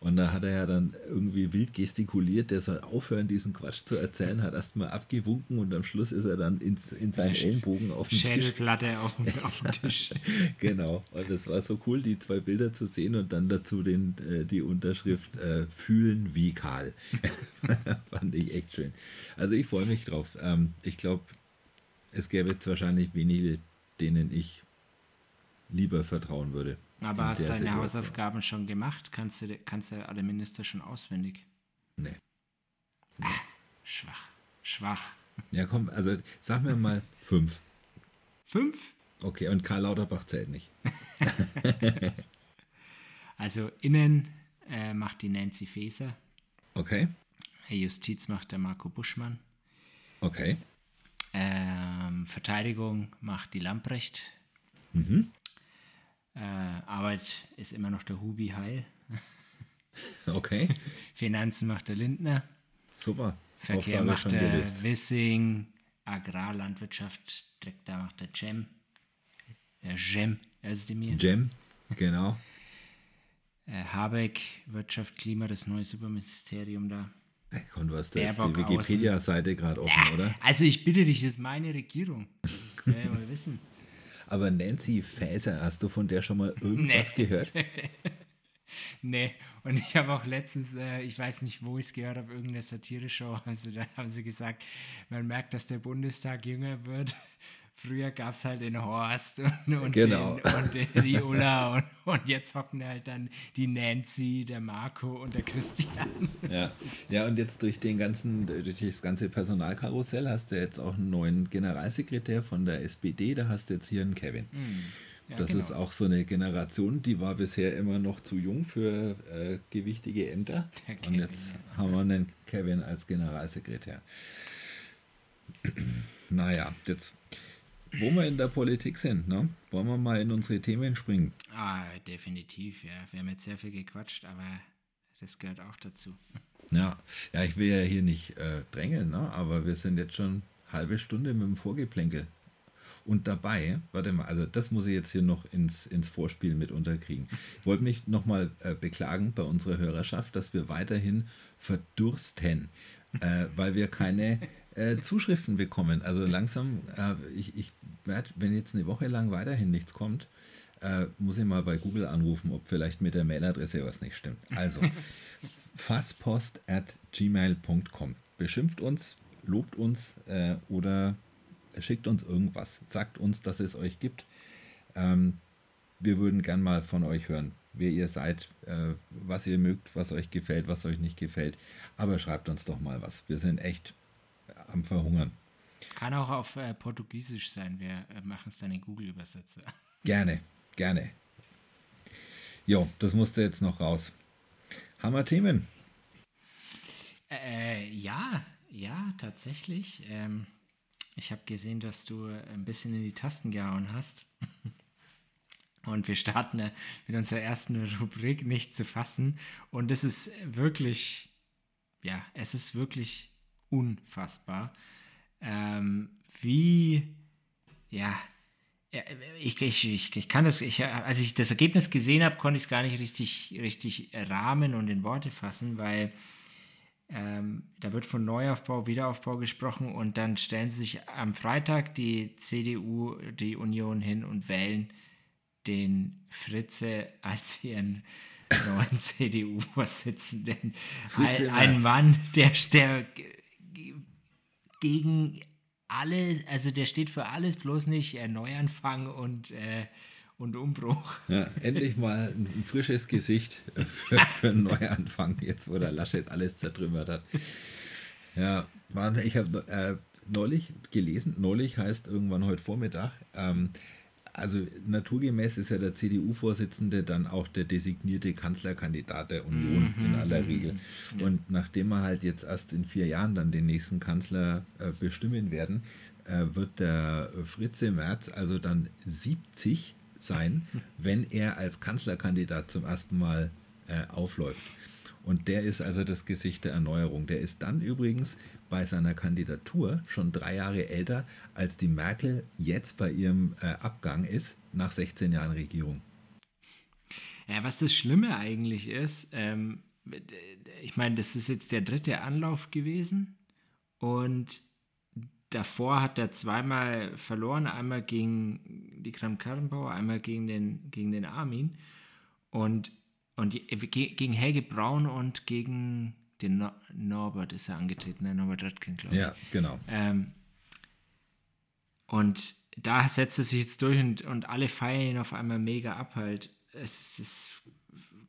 Und da hat er ja dann irgendwie wild gestikuliert, der soll aufhören, diesen Quatsch zu erzählen, hat erstmal abgewunken und am Schluss ist er dann in, in seinen Ellenbogen auf dem Schädelplatte Tisch. Auf, auf dem Tisch. (laughs) genau. Und das war so cool, die zwei Bilder zu sehen und dann dazu den, äh, die Unterschrift äh, Fühlen wie Karl. (laughs) Fand ich echt schön. Also ich freue mich drauf. Ähm, ich glaube, es gäbe jetzt wahrscheinlich wenige, denen ich lieber vertrauen würde. Aber hast du deine Situation. Hausaufgaben schon gemacht? Kannst du, kannst du alle Minister schon auswendig? Nee. nee. Ah, schwach. Schwach. Ja, komm, also sag mir mal fünf. Fünf? Okay, und Karl Lauterbach zählt nicht. (laughs) also innen äh, macht die Nancy Faeser. Okay. Justiz macht der Marco Buschmann. Okay. Ähm, Verteidigung macht die Lamprecht. Mhm. Äh, Arbeit ist immer noch der Hubi Heil. (laughs) Okay. (laughs) Finanzen macht der Lindner. Super. Verkehr Aufgabe macht der. Wissing. Agrar, Landwirtschaft, da macht der Cem. Der Jem, mir. Jem, genau. (laughs) äh, Habeck, Wirtschaft, Klima, das neue Superministerium da. Und was da ist die Wikipedia-Seite gerade offen, ja, oder? Also ich bitte dich, das ist meine Regierung. Das mal wissen. Aber Nancy Faeser, hast du von der schon mal irgendwas nee. gehört? (laughs) nee, und ich habe auch letztens, äh, ich weiß nicht, wo ich es gehört habe, irgendeine Satire-Show, (laughs) also da haben sie gesagt, man merkt, dass der Bundestag jünger wird früher gab es halt den Horst (laughs) und, und, genau. den, und den, die Ulla und, und, jetzt hocken halt dann die Nancy, der Marco und der Christian. Ja, ja und jetzt durch den ganzen, durch das ganze Personalkarussell hast du jetzt auch einen neuen Generalsekretär von der SPD, da hast du jetzt hier einen Kevin. Mhm. Ja, das genau. ist auch so eine Generation, die war bisher immer noch zu jung für äh, gewichtige Ämter. Kevin, und jetzt ja. haben wir einen Kevin als Generalsekretär. (clears throat) naja, jetzt wo wir in der Politik sind, ne? wollen wir mal in unsere Themen springen. Ah, definitiv, ja. Wir haben jetzt sehr viel gequatscht, aber das gehört auch dazu. Ja, ja ich will ja hier nicht äh, drängeln, ne? aber wir sind jetzt schon halbe Stunde mit dem Vorgeplänkel. Und dabei, warte mal, also das muss ich jetzt hier noch ins, ins Vorspiel mit unterkriegen. Ich wollte mich nochmal äh, beklagen bei unserer Hörerschaft, dass wir weiterhin verdursten, äh, weil wir keine äh, Zuschriften bekommen. Also langsam, äh, ich, ich werde, wenn jetzt eine Woche lang weiterhin nichts kommt, äh, muss ich mal bei Google anrufen, ob vielleicht mit der Mailadresse was nicht stimmt. Also (laughs) fasspost at gmail.com. Beschimpft uns, lobt uns äh, oder schickt uns irgendwas. Sagt uns, dass es euch gibt. Ähm, wir würden gern mal von euch hören, wer ihr seid, äh, was ihr mögt, was euch gefällt, was euch nicht gefällt. Aber schreibt uns doch mal was. Wir sind echt am Verhungern. Kann auch auf äh, Portugiesisch sein. Wir äh, machen es dann in Google-Übersetzer. (laughs) Gerne, gerne. Jo, das musste jetzt noch raus. Wir Themen? Äh, ja, ja, tatsächlich. Ähm, ich habe gesehen, dass du ein bisschen in die Tasten gehauen hast. (laughs) Und wir starten äh, mit unserer ersten Rubrik nicht zu fassen. Und es ist wirklich, ja, es ist wirklich unfassbar. Ähm, wie, ja, ich, ich, ich, kann das, ich, als ich das Ergebnis gesehen habe, konnte ich es gar nicht richtig, richtig rahmen und in Worte fassen, weil ähm, da wird von Neuaufbau, Wiederaufbau gesprochen und dann stellen sie sich am Freitag die CDU, die Union hin und wählen den Fritze als ihren neuen (laughs) CDU-Vorsitzenden. Ein, ein Mann, der, der gegen alle, also der steht für alles, bloß nicht äh, Neuanfang und, äh, und Umbruch. Ja, endlich mal ein, frisches Gesicht für, für einen Neuanfang, jetzt wo der Laschet alles zertrümmert hat. Ja, ich habe äh, neulich gelesen, neulich heißt irgendwann heute Vormittag, ähm, also naturgemäß ist ja der CDU-Vorsitzende dann auch der designierte Kanzlerkandidat der Union mhm. in aller Regel. Und nachdem wir halt jetzt erst in vier Jahren dann den nächsten Kanzler äh, bestimmen werden, äh, wird der Fritze Merz also dann 70 sein, (laughs) wenn er als Kanzlerkandidat zum ersten Mal äh, aufläuft. Und der ist also das Gesicht der Erneuerung. Der ist dann übrigens bei seiner Kandidatur schon drei Jahre älter, als die Merkel jetzt bei ihrem äh, Abgang ist, nach 16 Jahren Regierung. Ja, was das Schlimme eigentlich ist, ähm, ich meine, das ist jetzt der dritte Anlauf gewesen und davor hat er zweimal verloren, einmal gegen die Kram-Karrenbauer, einmal gegen den, gegen den Armin und, und gegen Helge Braun und gegen den no Norbert ist er angetreten, der Norbert Röttgen, glaube ich. Ja, genau. Ähm, und da setzt er sich jetzt durch und, und alle feiern ihn auf einmal mega ab halt. Es, es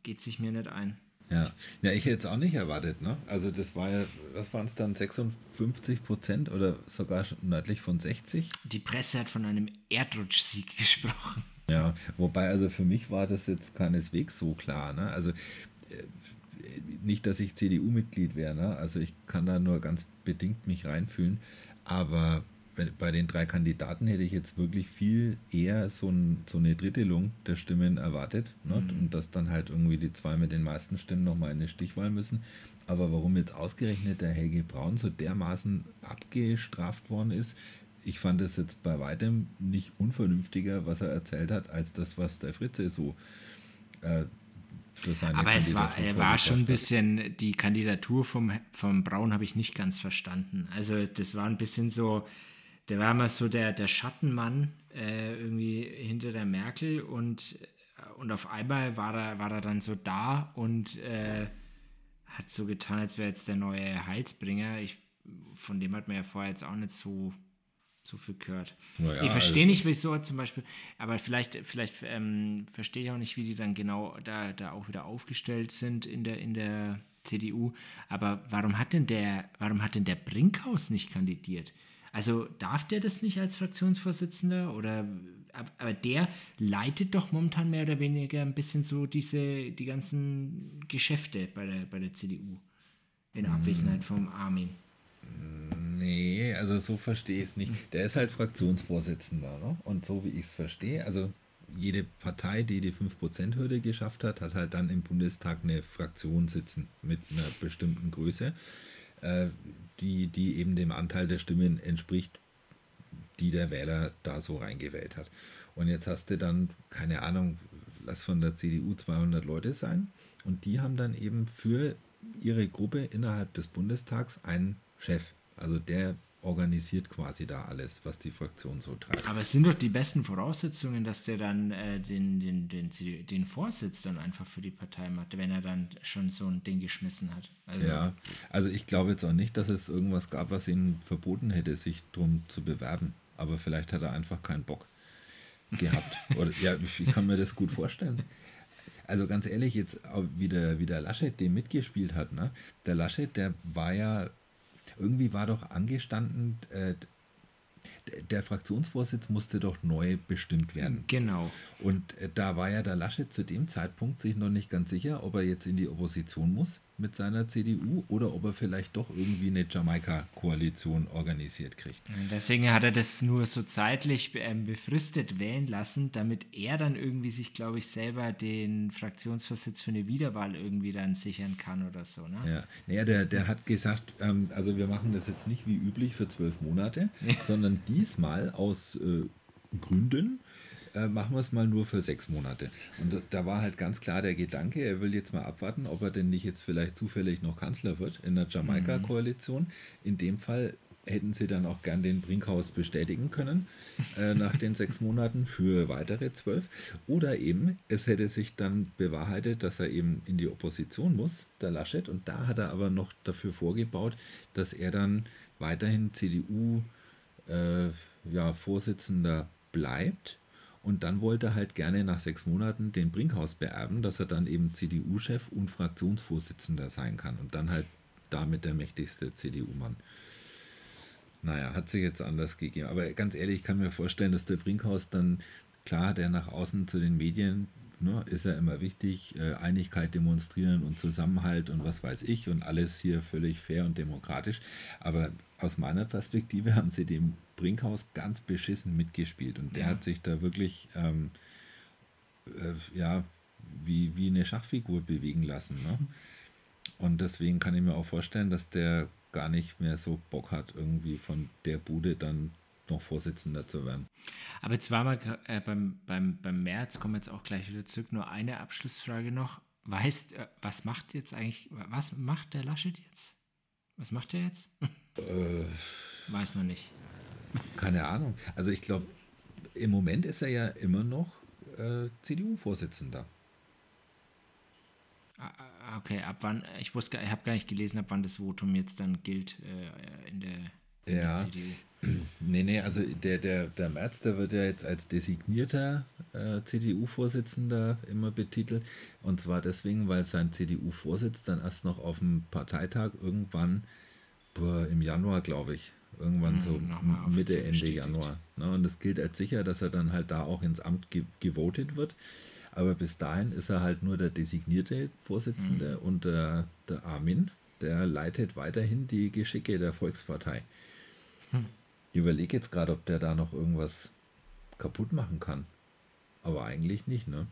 geht sich mir nicht ein. Ja. ja, ich hätte es auch nicht erwartet. Ne? Also das war ja, was waren es dann, 56 Prozent oder sogar nördlich von 60? Die Presse hat von einem Erdrutschsieg (laughs) gesprochen. Ja, wobei also für mich war das jetzt keineswegs so klar. Ne? Also äh, nicht, dass ich CDU-Mitglied wäre. Ne? Also ich kann da nur ganz bedingt mich reinfühlen. Aber bei den drei Kandidaten hätte ich jetzt wirklich viel eher so, ein, so eine Drittelung der Stimmen erwartet. Ne? Mhm. Und dass dann halt irgendwie die zwei mit den meisten Stimmen nochmal in eine Stichwahl müssen. Aber warum jetzt ausgerechnet der Helge Braun so dermaßen abgestraft worden ist, ich fand es jetzt bei weitem nicht unvernünftiger, was er erzählt hat, als das, was der Fritze so äh, für seine Aber es war, war schon ein bisschen, die Kandidatur vom, vom Braun habe ich nicht ganz verstanden. Also das war ein bisschen so, der war immer so der, der Schattenmann äh, irgendwie hinter der Merkel und, und auf einmal war er, war er dann so da und äh, hat so getan, als wäre jetzt der neue Heilsbringer. Ich, von dem hat man ja vorher jetzt auch nicht so, so viel gehört. Ja, ich verstehe also nicht, wieso zum Beispiel, aber vielleicht, vielleicht ähm, verstehe ich auch nicht, wie die dann genau da, da auch wieder aufgestellt sind in der, in der CDU. Aber warum hat denn der, warum hat denn der Brinkhaus nicht kandidiert? Also darf der das nicht als Fraktionsvorsitzender oder aber der leitet doch momentan mehr oder weniger ein bisschen so diese die ganzen Geschäfte bei der bei der CDU in hm. Abwesenheit vom Armin. Nee, also so verstehe ich es nicht. Der ist halt Fraktionsvorsitzender, ne? Und so wie ich es verstehe, also jede Partei, die die 5%-Hürde geschafft hat, hat halt dann im Bundestag eine Fraktion sitzen mit einer bestimmten Größe. Äh, die, die eben dem Anteil der Stimmen entspricht, die der Wähler da so reingewählt hat. Und jetzt hast du dann, keine Ahnung, lass von der CDU 200 Leute sein und die haben dann eben für ihre Gruppe innerhalb des Bundestags einen Chef. Also der organisiert quasi da alles, was die Fraktion so treibt. Aber es sind doch die besten Voraussetzungen, dass der dann äh, den, den, den, den Vorsitz dann einfach für die Partei macht, wenn er dann schon so ein Ding geschmissen hat. Also ja, also ich glaube jetzt auch nicht, dass es irgendwas gab, was ihn verboten hätte, sich drum zu bewerben. Aber vielleicht hat er einfach keinen Bock gehabt. (laughs) Oder, ja, ich kann mir das gut vorstellen. Also ganz ehrlich, jetzt wie der, wie der Laschet dem mitgespielt hat, ne? Der Laschet, der war ja irgendwie war doch angestanden, äh, der Fraktionsvorsitz musste doch neu bestimmt werden. Genau. Und äh, da war ja der Laschet zu dem Zeitpunkt sich noch nicht ganz sicher, ob er jetzt in die Opposition muss mit seiner CDU oder ob er vielleicht doch irgendwie eine Jamaika-Koalition organisiert kriegt. Deswegen hat er das nur so zeitlich ähm, befristet wählen lassen, damit er dann irgendwie sich, glaube ich, selber den Fraktionsvorsitz für eine Wiederwahl irgendwie dann sichern kann oder so. Ne? Ja, naja, der, der hat gesagt, ähm, also wir machen das jetzt nicht wie üblich für zwölf Monate, ja. sondern diesmal aus äh, Gründen äh, machen wir es mal nur für sechs Monate. Und da war halt ganz klar der Gedanke, er will jetzt mal abwarten, ob er denn nicht jetzt vielleicht zufällig noch Kanzler wird in der Jamaika-Koalition. In dem Fall hätten sie dann auch gern den Brinkhaus bestätigen können äh, nach den sechs Monaten für weitere zwölf. Oder eben, es hätte sich dann bewahrheitet, dass er eben in die Opposition muss, der Laschet. Und da hat er aber noch dafür vorgebaut, dass er dann weiterhin CDU äh, ja, bleibt und dann wollte er halt gerne nach sechs Monaten den Brinkhaus beerben, dass er dann eben CDU-Chef und Fraktionsvorsitzender sein kann und dann halt damit der mächtigste CDU-Mann. Naja, hat sich jetzt anders gegeben. Aber ganz ehrlich, ich kann mir vorstellen, dass der Brinkhaus dann, klar, der nach außen zu den Medien ne, ist ja immer wichtig, äh, Einigkeit demonstrieren und Zusammenhalt und was weiß ich und alles hier völlig fair und demokratisch. Aber aus meiner Perspektive haben sie dem Brinkhaus ganz beschissen mitgespielt und der ja. hat sich da wirklich ähm, äh, ja, wie, wie eine Schachfigur bewegen lassen. Ne? Und deswegen kann ich mir auch vorstellen, dass der gar nicht mehr so Bock hat, irgendwie von der Bude dann noch Vorsitzender zu werden. Aber jetzt war mal äh, beim, beim, beim März, kommen wir jetzt auch gleich wieder zurück, nur eine Abschlussfrage noch. Weißt, äh, was macht jetzt eigentlich, was macht der Laschet jetzt? Was macht er jetzt? Äh, Weiß man nicht. Keine Ahnung. Also ich glaube, im Moment ist er ja immer noch äh, CDU-Vorsitzender. Ah, ah, okay, ab wann, ich wusste, ich habe gar nicht gelesen, ab wann das Votum jetzt dann gilt äh, in, der, in ja. der CDU. (clears throat) Nee, nee, also der, der, der Merz, der wird ja jetzt als designierter äh, CDU-Vorsitzender immer betitelt. Und zwar deswegen, weil sein CDU-Vorsitz dann erst noch auf dem Parteitag irgendwann boah, im Januar, glaube ich, irgendwann so Mitte, Ende bestätigt. Januar. Ne? Und es gilt als sicher, dass er dann halt da auch ins Amt ge gewotet wird. Aber bis dahin ist er halt nur der designierte Vorsitzende hm. und der, der Armin, der leitet weiterhin die Geschicke der Volkspartei. Hm. Ich überlege jetzt gerade, ob der da noch irgendwas kaputt machen kann. Aber eigentlich nicht, ne?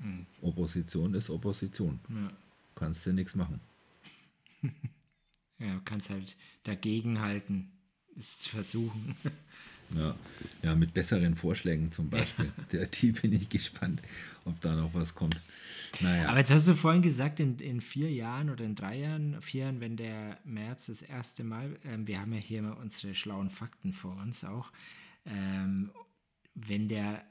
Hm. Opposition ist Opposition. Ja. Kannst du nichts machen. (laughs) ja, kannst halt dagegenhalten, es versuchen. (laughs) Ja, ja, mit besseren Vorschlägen zum Beispiel. Ja. Die bin ich gespannt, ob da noch was kommt. Naja. Aber jetzt hast du vorhin gesagt, in, in vier Jahren oder in drei Jahren, vier Jahren, wenn der März das erste Mal, ähm, wir haben ja hier immer unsere schlauen Fakten vor uns auch, ähm, wenn der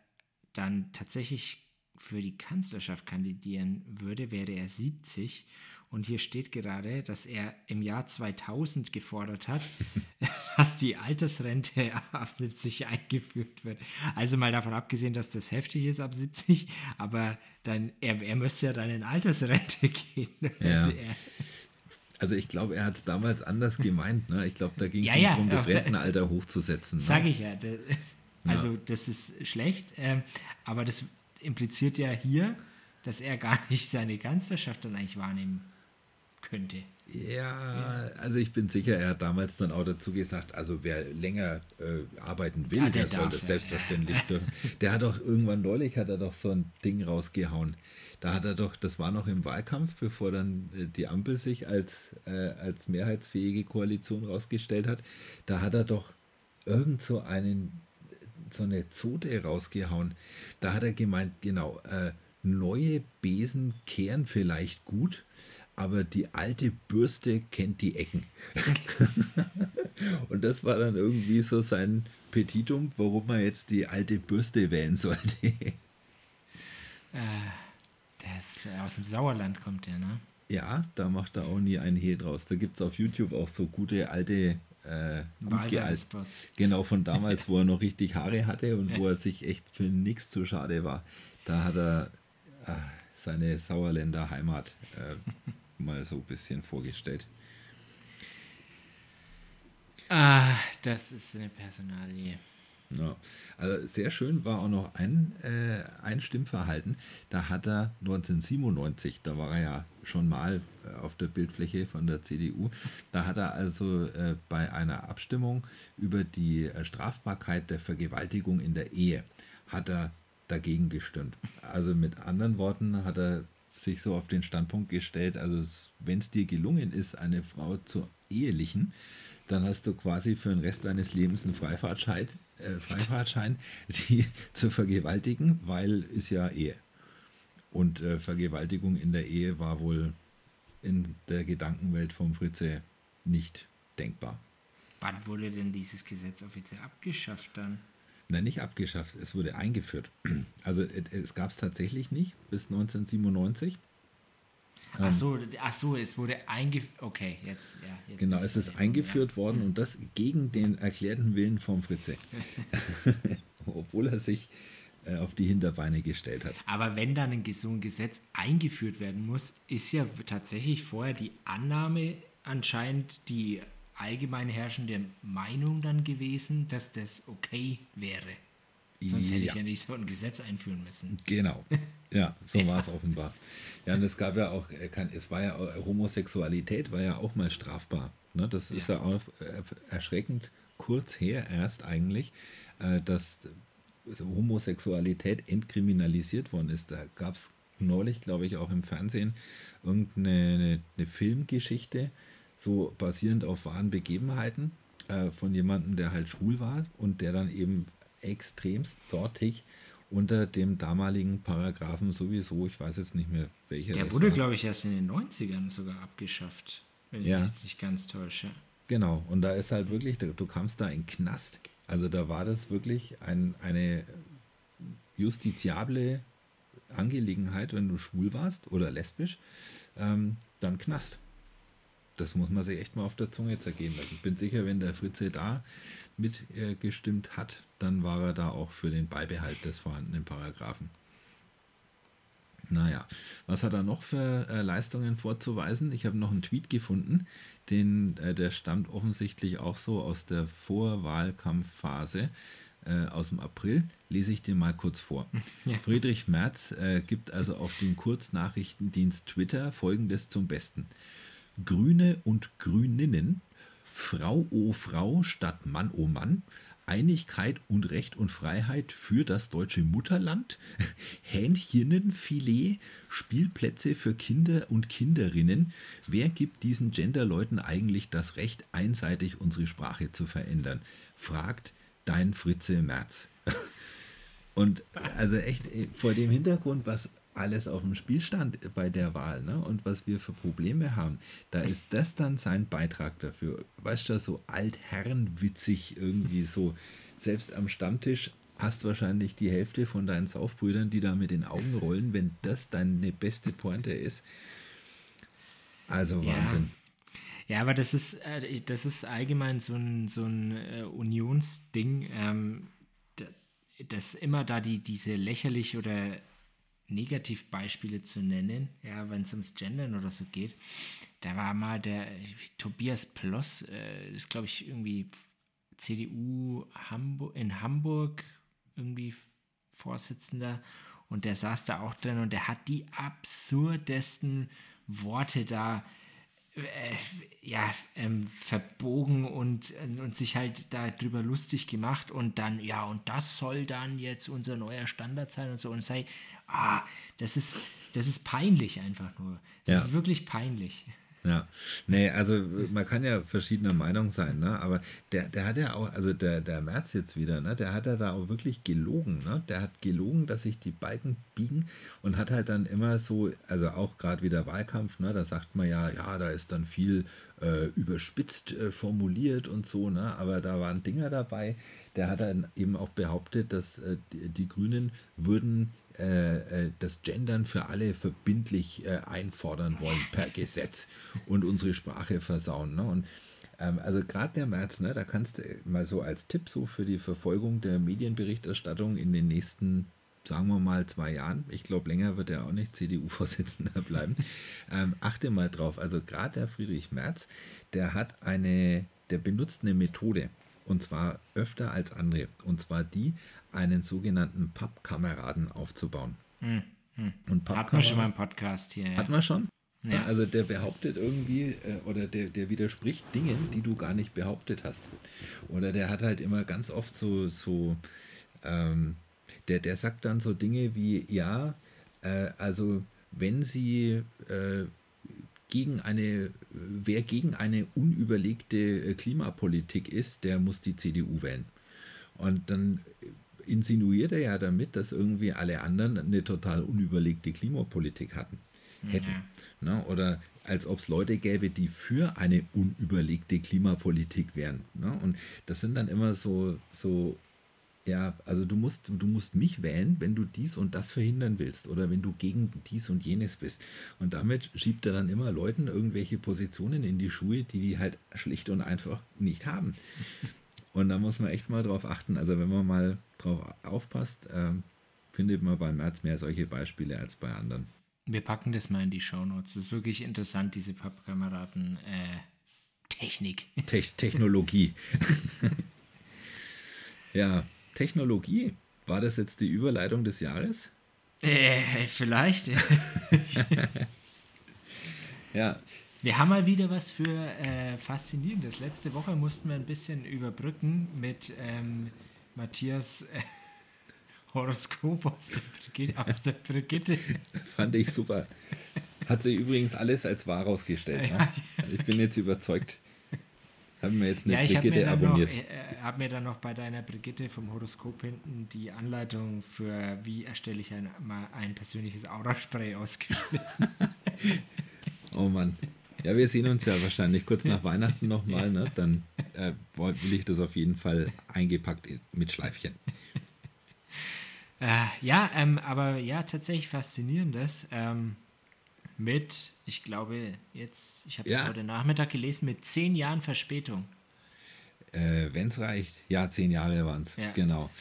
dann tatsächlich für die Kanzlerschaft kandidieren würde, wäre er 70 und hier steht gerade, dass er im Jahr 2000 gefordert hat, (laughs) dass die Altersrente ab 70 eingeführt wird. Also mal davon abgesehen, dass das heftig ist ab 70, aber dann, er, er müsste ja dann in Altersrente (laughs) gehen. Ja. Also ich glaube, er hat es damals anders gemeint. Ne? Ich glaube, da ging es ja, ja, darum, das Rentenalter hochzusetzen. Ne? Sage ich ja. Also ja. das ist schlecht, ähm, aber das impliziert ja hier, dass er gar nicht seine Kanzlerschaft dann eigentlich wahrnehmen könnte. Ja, also ich bin sicher, er hat damals dann auch dazu gesagt, also wer länger äh, arbeiten will, ja, der, der soll das selbstverständlich. Ja. Der hat doch irgendwann neulich hat er doch so ein Ding rausgehauen. Da hat er doch, das war noch im Wahlkampf, bevor dann äh, die Ampel sich als, äh, als mehrheitsfähige Koalition rausgestellt hat, da hat er doch irgend so einen so eine Zote rausgehauen. Da hat er gemeint, genau, äh, neue Besen kehren vielleicht gut, aber die alte Bürste kennt die Ecken. (laughs) und das war dann irgendwie so sein Petitum, warum man jetzt die alte Bürste wählen sollte. (laughs) äh, der ist äh, aus dem Sauerland kommt der, ne? Ja, da macht er auch nie ein Hehl draus. Da gibt es auf YouTube auch so gute alte äh, Genau, von damals, (laughs) wo er noch richtig Haare hatte und wo er sich echt für nichts zu schade war. Da hat er äh, seine Sauerländer Heimat äh, mal so ein bisschen vorgestellt. Ah, das ist eine Personalie. Ja, also sehr schön war auch noch ein, äh, ein Stimmverhalten. Da hat er 1997, da war er ja schon mal äh, auf der Bildfläche von der CDU, da hat er also äh, bei einer Abstimmung über die äh, Strafbarkeit der Vergewaltigung in der Ehe, hat er dagegen gestimmt. Also mit anderen Worten hat er sich so auf den Standpunkt gestellt, also wenn es dir gelungen ist, eine Frau zu ehelichen, dann hast du quasi für den Rest deines Lebens einen Freifahrtschein, äh, Freifahrtschein die (laughs) zu vergewaltigen, weil ist ja Ehe. Und äh, Vergewaltigung in der Ehe war wohl in der Gedankenwelt vom Fritze nicht denkbar. Wann wurde denn dieses Gesetz offiziell abgeschafft dann? Nein, nicht abgeschafft, es wurde eingeführt. (clears throat) Also es gab es tatsächlich nicht bis 1997. Ach ähm, so, ach so, es wurde eingeführt. Okay, jetzt, ja. Jetzt genau, es ist eingeführt ja. worden und das gegen den erklärten Willen vom Fritze. (laughs) (laughs) Obwohl er sich äh, auf die Hinterbeine gestellt hat. Aber wenn dann ein so ein Gesetz eingeführt werden muss, ist ja tatsächlich vorher die Annahme anscheinend die allgemein herrschende Meinung dann gewesen, dass das okay wäre. Sonst ja. hätte ich ja nicht so ein Gesetz einführen müssen. Genau. (laughs) Ja, so ja. war es offenbar. Ja, und es gab ja auch, äh, es war ja Homosexualität war ja auch mal strafbar. Ne? Das ja. ist ja auch äh, erschreckend kurz her erst eigentlich, äh, dass Homosexualität entkriminalisiert worden ist. Da gab es neulich, glaube ich, auch im Fernsehen irgendeine eine, eine Filmgeschichte, so basierend auf wahren Begebenheiten äh, von jemandem, der halt schwul war und der dann eben extremst sortig unter dem damaligen Paragraphen sowieso, ich weiß jetzt nicht mehr welcher. Der wurde, glaube ich, erst in den 90ern sogar abgeschafft, wenn ja. ich mich nicht ganz täusche. Genau, und da ist halt wirklich, du kamst da in Knast. Also da war das wirklich ein, eine justiziable Angelegenheit, wenn du schwul warst oder lesbisch, ähm, dann Knast. Das muss man sich echt mal auf der Zunge zergehen lassen. Ich bin sicher, wenn der Fritze da mitgestimmt hat, dann war er da auch für den Beibehalt des vorhandenen Paragraphen. Naja, was hat er noch für äh, Leistungen vorzuweisen? Ich habe noch einen Tweet gefunden, den, äh, der stammt offensichtlich auch so aus der Vorwahlkampfphase äh, aus dem April. Lese ich dir mal kurz vor. (laughs) Ja. Friedrich Merz äh, gibt also auf dem Kurznachrichtendienst Twitter folgendes zum Besten. Grüne und Grüninnen, Frau o Frau statt Mann o Mann, Einigkeit und Recht und Freiheit für das deutsche Mutterland, (laughs) Hähnchenfilet, Spielplätze für Kinder und Kinderinnen. Wer gibt diesen Genderleuten eigentlich das Recht, einseitig unsere Sprache zu verändern? Fragt dein Fritze Merz. (laughs) Und also echt vor dem Hintergrund, was alles auf dem Spiel stand bei der Wahl ne? und was wir für Probleme haben, da ist das dann sein Beitrag dafür. Weißt du, so altherrenwitzig irgendwie so. Selbst am Stammtisch hast wahrscheinlich die Hälfte von deinen Saufbrüdern, die da mit den Augen rollen, wenn das deine beste Pointe ist. Also Wahnsinn. Ja, ja aber das ist, äh, das ist allgemein so ein, so ein äh, Unionsding, ähm, dass immer da die, diese lächerlich oder Negativbeispiele zu nennen, ja, wenn es ums Gendern oder so geht. Da war mal der Tobias Ploss, äh, ist glaube ich irgendwie CDU Hamburg, in Hamburg irgendwie Vorsitzender und der saß da auch drin und der hat die absurdesten Worte da äh, ja, ähm, verbogen und, und sich halt darüber lustig gemacht und dann, ja, und das soll dann jetzt unser neuer Standard sein und so und sei, ah, das ist, das ist peinlich einfach nur. Das ja. ist wirklich peinlich. Ja, nee, also man kann ja verschiedener Meinung sein, ne? aber der, der hat ja auch, also der, der März jetzt wieder, ne? der hat ja da auch wirklich gelogen, ne? der hat gelogen, dass sich die Balken biegen und hat halt dann immer so, also auch gerade wieder Wahlkampf, ne? da sagt man ja, ja, da ist dann viel äh, überspitzt äh, formuliert und so, ne? aber da waren Dinger dabei, der hat dann eben auch behauptet, dass äh, die, die Grünen würden das Gendern für alle verbindlich äh, einfordern wollen per (laughs) Gesetz und unsere Sprache versauen. Ne? Und ähm, also gerade der März, ne, da kannst du mal so als Tipp so für die Verfolgung der Medienberichterstattung in den nächsten sagen wir mal zwei Jahren, ich glaube länger wird er auch nicht CDU-Vorsitzender (laughs) bleiben, ähm, achte mal drauf. Also gerade der Friedrich Merz, der hat eine, der benutzt eine Methode und zwar öfter als andere. Und zwar die, einen sogenannten Pappkameraden aufzubauen. Hm, hm. Und Hat man schon mal im Podcast hier. Ja. Hat man schon? Ja. Also der behauptet irgendwie äh, oder der, der widerspricht Dingen, die du gar nicht behauptet hast. Oder der hat halt immer ganz oft so, so ähm, der, der sagt dann so Dinge wie, ja, äh, also wenn sie äh, gegen eine, wer gegen eine unüberlegte äh, Klimapolitik ist, der muss die CDU wählen. Und dann insinuiert er ja damit, dass irgendwie alle anderen eine total unüberlegte Klimapolitik hatten, hätten. Ja. Ne? Oder als ob es Leute gäbe, die für eine unüberlegte Klimapolitik wären. Ne? Und das sind dann immer so, so ja, also du musst, du musst mich wählen, wenn du dies und das verhindern willst oder wenn du gegen dies und jenes bist. Und damit schiebt er dann immer Leuten irgendwelche Positionen in die Schuhe, die die halt schlicht und einfach nicht haben. Und da muss man echt mal drauf achten. Also wenn man mal drauf aufpasst, äh, findet man beim März mehr solche Beispiele als bei anderen. Wir packen das mal in die Shownotes. Das ist wirklich interessant, diese Pappkameraden äh, Technik. Te Technologie. (laughs) ja, Technologie. War das jetzt die Überleitung des Jahres? Äh, vielleicht. (laughs) (laughs) ja, wir haben mal wieder was für äh, Faszinierendes. Letzte Woche mussten wir ein bisschen überbrücken mit ähm, Matthias äh, (laughs) Horoskop aus der Brigitte. Aus der Brigitte. Fand ich super. Hat sie übrigens alles als wahr rausgestellt. Ne? Ich bin jetzt überzeugt. Haben wir jetzt eine ja, Brigitte hab abonniert. Ich äh, habe mir dann noch bei deiner Brigitte vom Horoskop hinten die Anleitung für wie erstelle ich ein, mal ein persönliches Auraspray ausgeschnitten. (laughs) oh Mann. Ja, wir sehen uns ja wahrscheinlich kurz nach Weihnachten nochmal. Ne? Dann äh, will ich das auf jeden Fall eingepackt mit Schleifchen. Äh, ja, ähm, aber ja, tatsächlich faszinierendes. Ähm, mit, ich glaube, jetzt, ich habe es ja. heute Nachmittag gelesen, mit zehn Jahren Verspätung. Äh, Wenn es reicht. Ja, zehn Jahre waren es. Ja. Genau.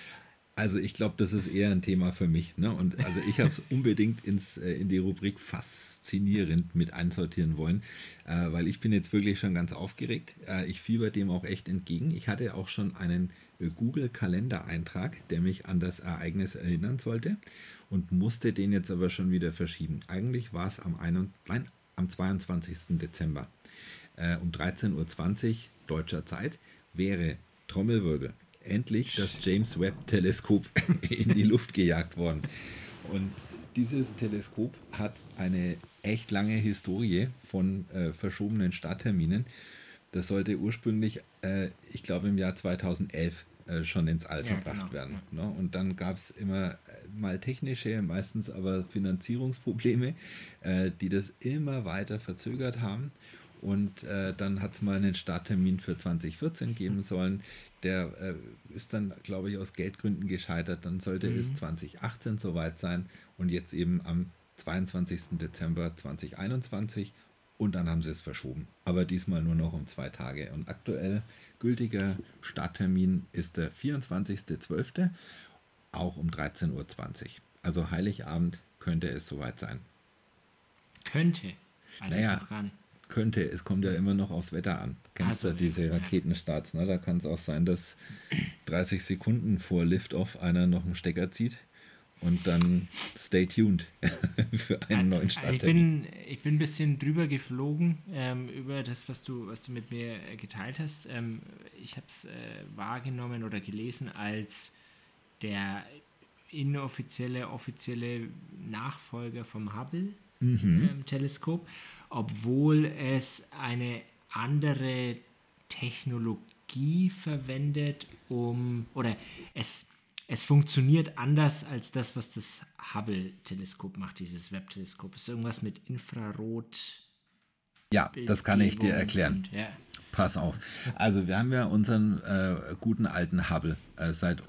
Also ich glaube, das ist eher ein Thema für mich. Ne? Und also ich habe es (laughs) unbedingt ins, äh, in die Rubrik faszinierend mit einsortieren wollen, äh, weil ich bin jetzt wirklich schon ganz aufgeregt. Äh, ich fieber dem auch echt entgegen. Ich hatte auch schon einen Google-Kalendereintrag, der mich an das Ereignis erinnern sollte und musste den jetzt aber schon wieder verschieben. Eigentlich war es am, nein, am 22. Dezember äh, um 13.20 Uhr deutscher Zeit wäre Trommelwirbel endlich das James Webb Teleskop (laughs) in die Luft gejagt worden. Und dieses Teleskop hat eine echt lange Historie von äh, verschobenen Startterminen. Das sollte ursprünglich, äh, ich glaube, im Jahr 2011 äh, schon ins All ja, verbracht genau. werden. Ne? Und dann gab es immer äh, mal technische, meistens aber Finanzierungsprobleme, äh, die das immer weiter verzögert haben. Und äh, dann hat es mal einen Starttermin für 2014 geben sollen. Der äh, ist dann, glaube ich, aus Geldgründen gescheitert. Dann sollte mhm. es 2018 soweit sein und jetzt eben am 22. Dezember 2021 und dann haben sie es verschoben. Aber diesmal nur noch um zwei Tage. Und aktuell gültiger Starttermin ist der 24.12. auch um 13.20 Uhr. Also Heiligabend könnte es soweit sein. Könnte. Also naja, könnte. Es kommt ja immer noch aufs Wetter an. Kennst also, du diese Raketenstarts? Ne? Da kann es auch sein, dass 30 Sekunden vor Liftoff einer noch einen Stecker zieht und dann stay tuned (laughs) für einen neuen Start. Ich bin, ich bin ein bisschen drüber geflogen ähm, über das, was du, was du mit mir geteilt hast. Ähm, ich habe es äh, wahrgenommen oder gelesen als der inoffizielle, offizielle Nachfolger vom Hubble-Teleskop, mhm. ähm, obwohl es eine andere Technologie verwendet, um oder es es funktioniert anders als das, was das Hubble-Teleskop macht, dieses Webb-Teleskop. Es ist irgendwas mit Infrarot. Ja, das kann ich dir erklären. Und, ja. Pass auf. Also wir haben ja unseren äh, guten alten Hubble äh, seit,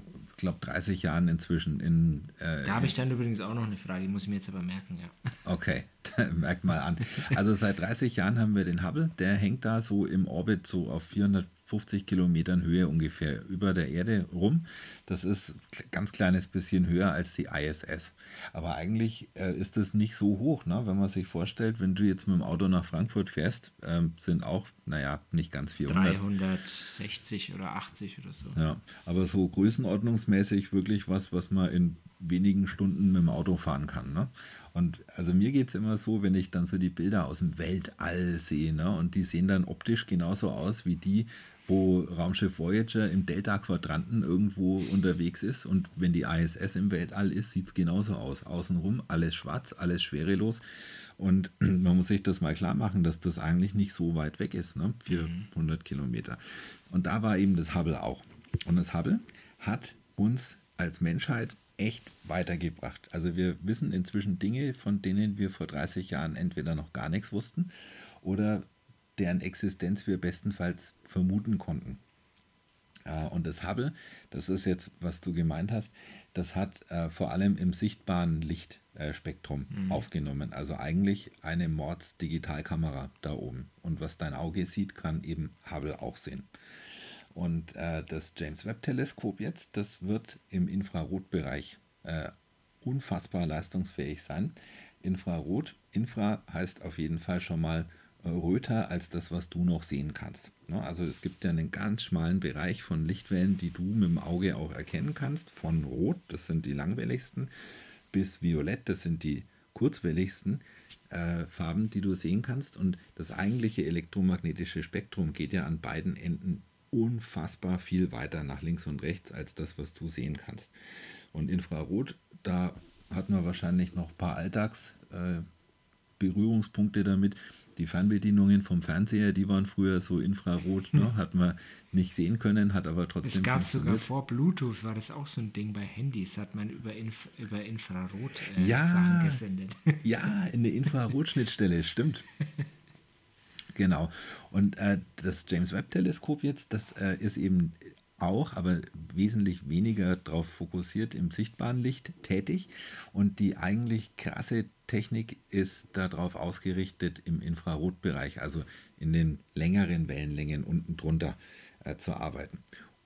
glaube, 30 Jahren inzwischen in... Äh, da habe ich dann übrigens auch noch eine Frage, die muss ich mir jetzt aber merken, ja. Okay, (laughs) merkt mal an. Also seit 30 Jahren haben wir den Hubble, der hängt da so im Orbit so auf 400 50 Kilometern Höhe ungefähr über der Erde rum. Das ist ein ganz kleines bisschen höher als die ISS. Aber eigentlich äh, ist das nicht so hoch, ne? wenn man sich vorstellt, wenn du jetzt mit dem Auto nach Frankfurt fährst, äh, sind auch, naja, nicht ganz 400. 360 oder 80 oder so. Ja, aber so größenordnungsmäßig wirklich was, was man in wenigen Stunden mit dem Auto fahren kann. Ne? Und also mir geht es immer so, wenn ich dann so die Bilder aus dem Weltall sehe, ne? und die sehen dann optisch genauso aus wie die wo Raumschiff Voyager im Delta-Quadranten irgendwo unterwegs ist. Und wenn die ISS im Weltall ist, sieht es genauso aus. Außenrum alles schwarz, alles schwerelos. Und (clears throat) man muss sich das mal klar machen, dass das eigentlich nicht so weit weg ist, ne? 400 mhm. Kilometer. Und da war eben das Hubble auch. Und das Hubble hat uns als Menschheit echt weitergebracht. Also wir wissen inzwischen Dinge, von denen wir vor 30 Jahren entweder noch gar nichts wussten oder deren Existenz wir bestenfalls vermuten konnten. Äh, und das Hubble, das ist jetzt, was du gemeint hast, das hat äh, vor allem im sichtbaren Lichtspektrum äh, mhm. aufgenommen. Also eigentlich eine Mords-Digitalkamera da oben. Und was dein Auge sieht, kann eben Hubble auch sehen. Und äh, das James Webb-Teleskop jetzt, das wird im Infrarotbereich unfassbar leistungsfähig sein. Infrarot, Infra heißt auf jeden Fall schon mal röter als das, was du noch sehen kannst. Ne? Also es gibt ja einen ganz schmalen Bereich von Lichtwellen, die du mit dem Auge auch erkennen kannst. Von Rot, das sind die langwelligsten, bis Violett, das sind die kurzwelligsten äh, Farben, die du sehen kannst. Und das eigentliche elektromagnetische Spektrum geht ja an beiden Enden unfassbar viel weiter nach links und rechts als das, was du sehen kannst. Und Infrarot, da hat man wahrscheinlich noch ein paar Alltagsberührungspunkte äh, damit. Die Fernbedienungen vom Fernseher, die waren früher so infrarot, ne? hat man nicht sehen können, hat aber trotzdem. Es gab sogar vor Bluetooth, war das auch so ein Ding bei Handys, hat man über, Inf über Infrarot äh, ja, Sachen gesendet. (laughs) Ja, in der Infrarotschnittstelle, stimmt. (laughs) Genau. Und äh, das James Webb Teleskop jetzt, das äh, ist eben auch, aber wesentlich weniger darauf fokussiert im sichtbaren Licht tätig. Und die eigentlich krasse Technik ist darauf ausgerichtet, im Infrarotbereich, also in den längeren Wellenlängen unten drunter äh, zu arbeiten.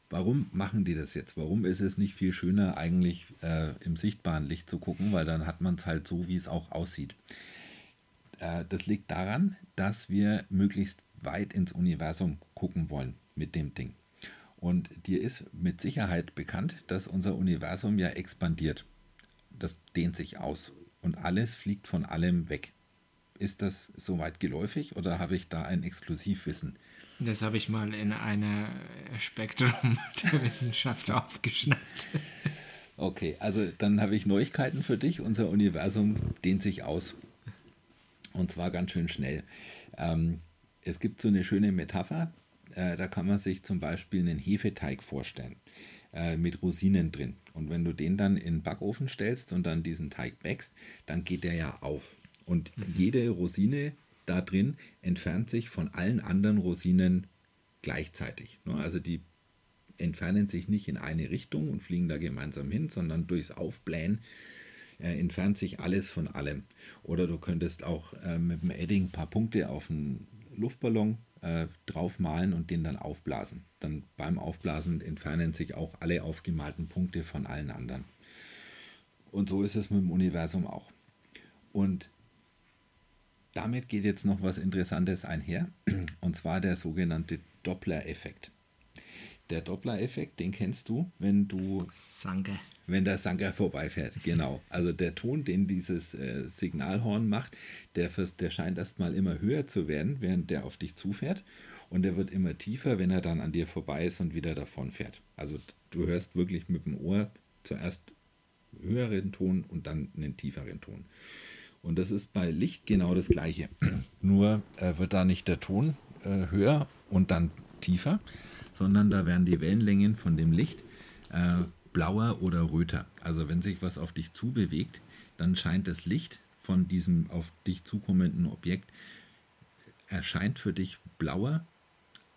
Warum machen die das jetzt? Warum ist es nicht viel schöner, eigentlich äh, im sichtbaren Licht zu gucken? Weil dann hat man es halt so, wie es auch aussieht. Äh, das liegt daran, dass wir möglichst weit ins Universum gucken wollen mit dem Ding. Und dir ist mit Sicherheit bekannt, dass unser Universum ja expandiert. Das dehnt sich aus und alles fliegt von allem weg. Ist das soweit geläufig oder habe ich da ein Exklusivwissen? Das habe ich mal in einer Spektrum (laughs) der Wissenschaft aufgeschnappt. Okay, also dann habe ich Neuigkeiten für dich. Unser Universum dehnt sich aus. Und zwar ganz schön schnell. Ähm, es gibt so eine schöne Metapher, äh, da kann man sich zum Beispiel einen Hefeteig vorstellen äh, mit Rosinen drin. Und wenn du den dann in den Backofen stellst und dann diesen Teig backst, dann geht der ja auf. Und mhm. jede Rosine da drin entfernt sich von allen anderen Rosinen gleichzeitig. Ne? Also die entfernen sich nicht in eine Richtung und fliegen da gemeinsam hin, sondern durchs Aufblähen äh, entfernt sich alles von allem. Oder du könntest auch äh, mit dem Edding ein paar Punkte auf einen Luftballon äh, draufmalen und den dann aufblasen. Dann beim Aufblasen entfernen sich auch alle aufgemalten Punkte von allen anderen. Und so ist es mit dem Universum auch. Und damit geht jetzt noch was Interessantes einher, (clears throat) und zwar der sogenannte Doppler-Effekt. Der Doppler-Effekt, den kennst du, wenn du. Sanker. Wenn der Sanker vorbeifährt, genau. Also der Ton, den dieses äh, Signalhorn macht, der, der scheint erstmal immer höher zu werden, während der auf dich zufährt. Und der wird immer tiefer, wenn er dann an dir vorbei ist und wieder davon fährt. Also du hörst wirklich mit dem Ohr zuerst höheren Ton und dann einen tieferen Ton. Und das ist bei Licht genau das gleiche. (clears throat) Nur äh, wird da nicht der Ton äh, höher und dann tiefer, sondern da werden die Wellenlängen von dem Licht äh, blauer oder röter. Also wenn sich was auf dich zubewegt, dann scheint das Licht von diesem auf dich zukommenden Objekt erscheint für dich blauer,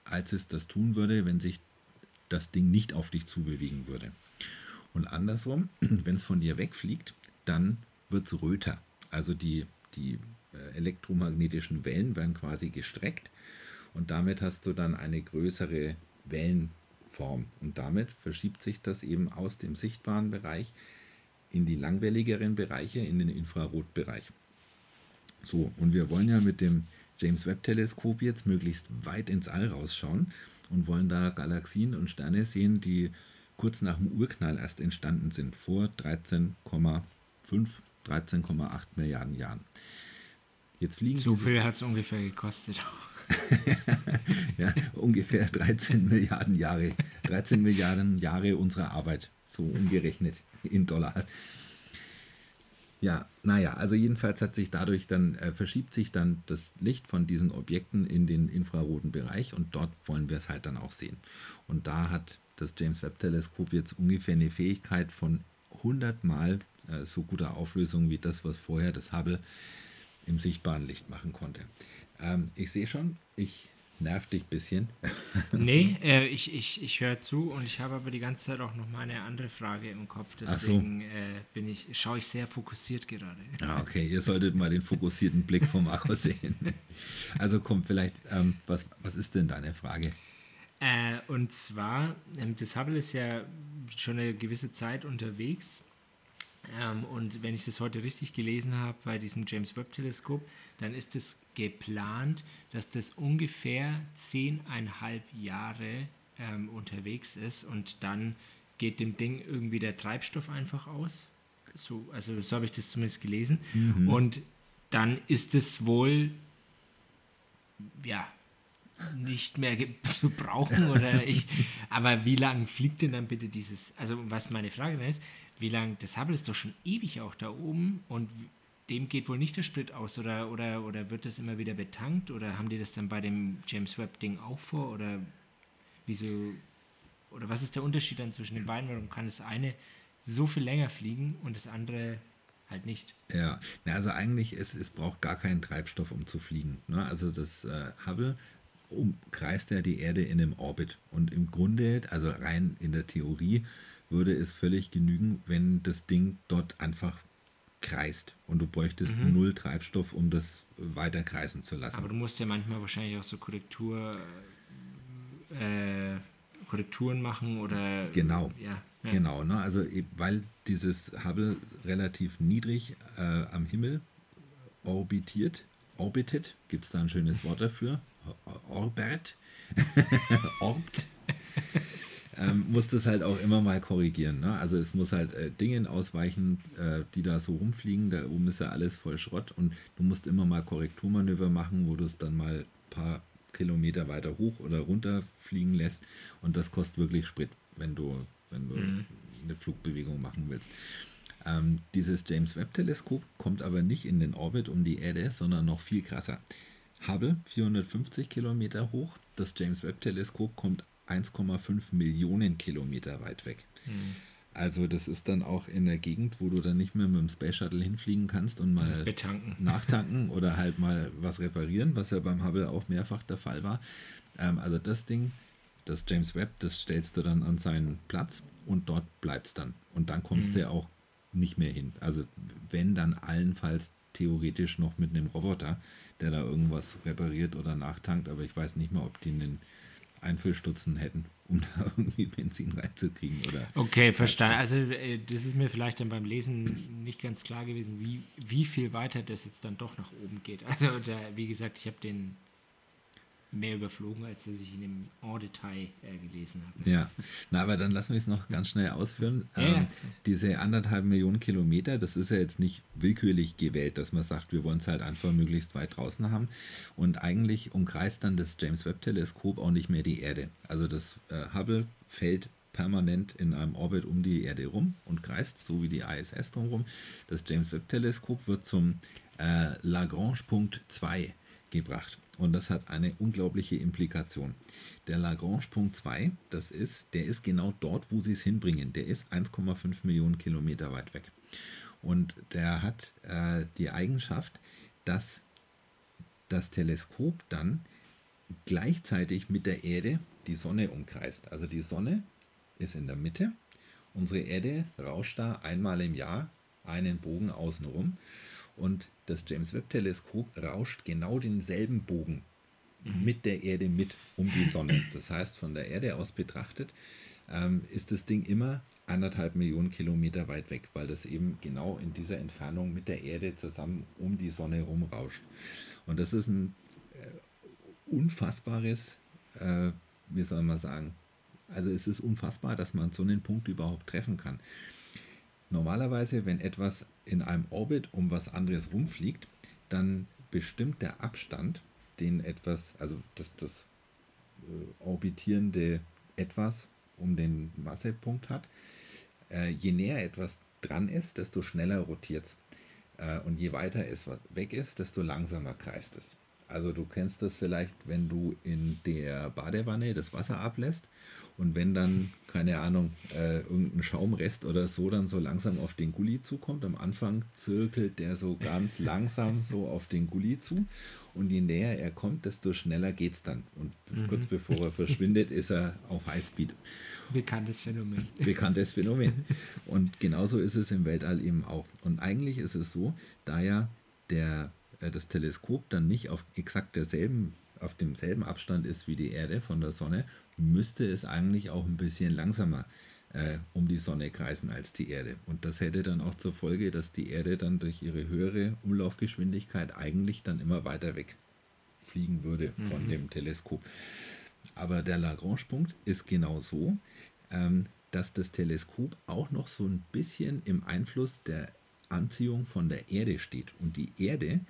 als es das tun würde, wenn sich das Ding nicht auf dich zubewegen würde. Und andersrum, (clears throat) wenn es von dir wegfliegt, dann wird es röter. Also die, die äh, elektromagnetischen Wellen werden quasi gestreckt und damit hast du dann eine größere Wellenform. Und damit verschiebt sich das eben aus dem sichtbaren Bereich in die langwelligeren Bereiche, in den Infrarotbereich. So, und wir wollen ja mit dem James Webb Teleskop jetzt möglichst weit ins All rausschauen und wollen da Galaxien und Sterne sehen, die kurz nach dem Urknall erst entstanden sind, vor 13,5, 13,8 Milliarden Jahren. Jetzt fliegen so viel hat es ungefähr gekostet. (laughs) ja, ungefähr 13 Milliarden Jahre. 13 Milliarden Jahre unserer Arbeit, so umgerechnet in Dollar. Ja, naja, also jedenfalls hat sich dadurch dann, äh, verschiebt sich dann das Licht von diesen Objekten in den infraroten Bereich und dort wollen wir es halt dann auch sehen. Und da hat das James Webb Teleskop jetzt ungefähr eine Fähigkeit von 100 Mal äh, so guter Auflösung wie das, was vorher das Hubble im sichtbaren Licht machen konnte. Ähm, ich sehe schon, ich nerv dich ein bisschen. (laughs) nee, äh, ich, ich, ich höre zu und ich habe aber die ganze Zeit auch noch mal eine andere Frage im Kopf. Deswegen so. äh, bin ich, schaue ich sehr fokussiert gerade. Ah, okay, ihr solltet mal den fokussierten Blick von Marco (laughs) sehen. Also komm, vielleicht, ähm, was, was ist denn deine Frage? Äh, und zwar, ähm, das Hubble ist ja schon eine gewisse Zeit unterwegs ähm, und wenn ich das heute richtig gelesen habe bei diesem James Webb Teleskop, dann ist es geplant, dass das ungefähr zehneinhalb Jahre ähm, unterwegs ist und dann geht dem Ding irgendwie der Treibstoff einfach aus. So, also so habe ich das zumindest gelesen. Mhm. Und dann ist es wohl, ja, nicht mehr (laughs) zu brauchen oder ich. Aber wie lange fliegt denn dann bitte dieses? Also was meine Frage dann ist, wie lange das Hubble ist doch schon ewig auch da oben und dem geht wohl nicht der Sprit aus oder oder oder wird das immer wieder betankt oder haben die das dann bei dem James Webb Ding auch vor oder wieso oder was ist der Unterschied dann zwischen den beiden? Warum kann das eine so viel länger fliegen und das andere halt nicht. Ja, also eigentlich, es, es braucht gar keinen Treibstoff, um zu fliegen. Ne? Also das äh, Hubble umkreist ja die Erde in einem Orbit. Und im Grunde, also rein in der Theorie, würde es völlig genügen, wenn das Ding dort einfach kreist. Und du bräuchtest mhm. null Treibstoff, um das weiter kreisen zu lassen. Aber du musst ja manchmal wahrscheinlich auch so Korrektur, äh, Korrekturen machen oder. Genau. Ja. Ja. Genau, ne? also weil dieses Hubble relativ niedrig äh, am Himmel orbitiert, orbitet, gibt es da ein schönes Wort dafür, Orbert, (laughs) orbt, (laughs) ähm, muss das halt auch immer mal korrigieren. Ne? Also es muss halt äh, Dingen ausweichen, äh, die da so rumfliegen, da oben ist ja alles voll Schrott und du musst immer mal Korrekturmanöver machen, wo du es dann mal ein paar Kilometer weiter hoch oder runter fliegen lässt und das kostet wirklich Sprit, wenn du wenn du mhm. eine Flugbewegung machen willst. Ähm, dieses James Webb Teleskop kommt aber nicht in den Orbit um die Erde, sondern noch viel krasser. Hubble 450 Kilometer hoch, das James Webb Teleskop kommt 1,5 Millionen Kilometer weit weg. Mhm. Also das ist dann auch in der Gegend, wo du dann nicht mehr mit dem Space Shuttle hinfliegen kannst und mal Betanken. (laughs) nachtanken oder halt mal was reparieren, was ja beim Hubble auch mehrfach der Fall war. Ähm, also das Ding das James Webb, das stellst du dann an seinen Platz und dort bleibt es dann. Und dann kommst mhm. du auch nicht mehr hin. Also wenn dann allenfalls theoretisch noch mit einem Roboter, der da irgendwas repariert oder nachtankt, aber ich weiß nicht mal, ob die einen Einfüllstutzen hätten, um (laughs) da irgendwie Benzin reinzukriegen. Oder okay, verstanden. Also äh, das ist mir vielleicht dann beim Lesen nicht ganz klar gewesen, wie, wie viel weiter das jetzt dann doch nach oben geht. Also der, wie gesagt, ich habe den mehr überflogen, als dass ich ihn im en Detail äh, gelesen habe. Ja, na, aber dann lassen wir es noch ganz schnell ausführen. Ja, ähm, ja. Diese anderthalb Millionen Kilometer, das ist ja jetzt nicht willkürlich gewählt, dass man sagt, wir wollen es halt einfach möglichst weit draußen haben. Und eigentlich umkreist dann das James Webb Teleskop auch nicht mehr die Erde. Also das äh, Hubble fällt permanent in einem Orbit um die Erde rum und kreist, so wie die ISS drumherum. Das James Webb Teleskop wird zum äh, Lagrange-Punkt 2 gebracht. Und das hat eine unglaubliche Implikation. Der Lagrange-Punkt 2, das ist, der ist genau dort, wo sie es hinbringen. Der ist 1,5 Millionen Kilometer weit weg. Und der hat äh, die Eigenschaft, dass das Teleskop dann gleichzeitig mit der Erde die Sonne umkreist. Also die Sonne ist in der Mitte. Unsere Erde rauscht da einmal im Jahr einen Bogen außenrum. Und das James Webb Teleskop rauscht genau denselben Bogen mhm. mit der Erde mit um die Sonne. Das heißt, von der Erde aus betrachtet ähm, ist das Ding immer anderthalb Millionen Kilometer weit weg, weil das eben genau in dieser Entfernung mit der Erde zusammen um die Sonne rumrauscht. Und das ist ein äh, unfassbares, äh, wie soll man sagen, also es ist unfassbar, dass man so einen Punkt überhaupt treffen kann. Normalerweise, wenn etwas in einem Orbit um was anderes rumfliegt, dann bestimmt der Abstand, den etwas, also das, das äh, orbitierende etwas um den Massepunkt hat, äh, je näher etwas dran ist, desto schneller rotiert es. Äh, und je weiter es weg ist, desto langsamer kreist es. Also du kennst das vielleicht, wenn du in der Badewanne das Wasser ablässt und wenn dann, keine Ahnung, äh, irgendein Schaumrest oder so dann so langsam auf den Gully zukommt, am Anfang zirkelt der so ganz (laughs) langsam so auf den Gully zu. Und je näher er kommt, desto schneller geht es dann. Und mhm. kurz bevor er verschwindet, ist er auf Highspeed. Bekanntes Phänomen. (laughs) Bekanntes Phänomen. Und genauso ist es im Weltall eben auch. Und eigentlich ist es so, da ja der, äh, das Teleskop dann nicht auf exakt derselben auf demselben Abstand ist wie die Erde von der Sonne, müsste es eigentlich auch ein bisschen langsamer äh, um die Sonne kreisen als die Erde. Und das hätte dann auch zur Folge, dass die Erde dann durch ihre höhere Umlaufgeschwindigkeit eigentlich dann immer weiter weg fliegen würde von mhm. dem Teleskop. Aber der Lagrange-Punkt ist genau so, ähm, dass das Teleskop auch noch so ein bisschen im Einfluss der Anziehung von der Erde steht. Und die Erde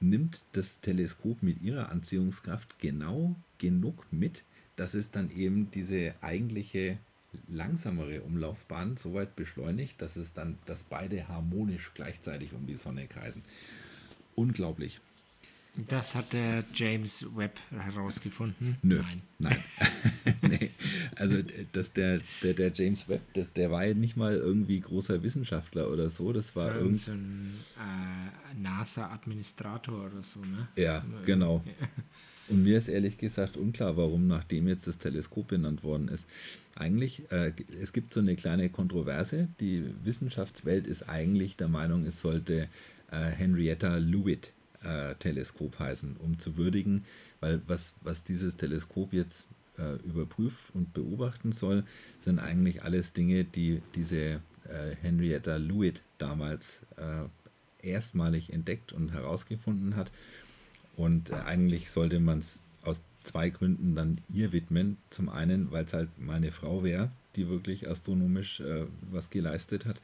nimmt das Teleskop mit ihrer Anziehungskraft genau genug mit, dass es dann eben diese eigentliche langsamere Umlaufbahn so weit beschleunigt, dass es dann, dass beide harmonisch gleichzeitig um die Sonne kreisen. Unglaublich. Das hat der James Webb herausgefunden? Nö, nein. Nein. (laughs) nee. Also das, der, der, der James Webb, der, der war ja nicht mal irgendwie großer Wissenschaftler oder so. Das war irgend so ein äh, NASA-Administrator oder so, ne? Ja, genau. Und mir ist ehrlich gesagt unklar, warum nachdem jetzt das Teleskop benannt worden ist. Eigentlich, äh, es gibt so eine kleine Kontroverse. Die Wissenschaftswelt ist eigentlich der Meinung, es sollte äh, Henrietta Leavitt äh, Teleskop heißen, um zu würdigen, weil was, was dieses Teleskop jetzt äh, überprüft und beobachten soll, sind eigentlich alles Dinge, die diese äh, Henrietta Leavitt damals äh, erstmalig entdeckt und herausgefunden hat. Und äh, eigentlich sollte man es aus zwei Gründen dann ihr widmen. Zum einen, weil es halt meine Frau wäre, die wirklich astronomisch was geleistet hat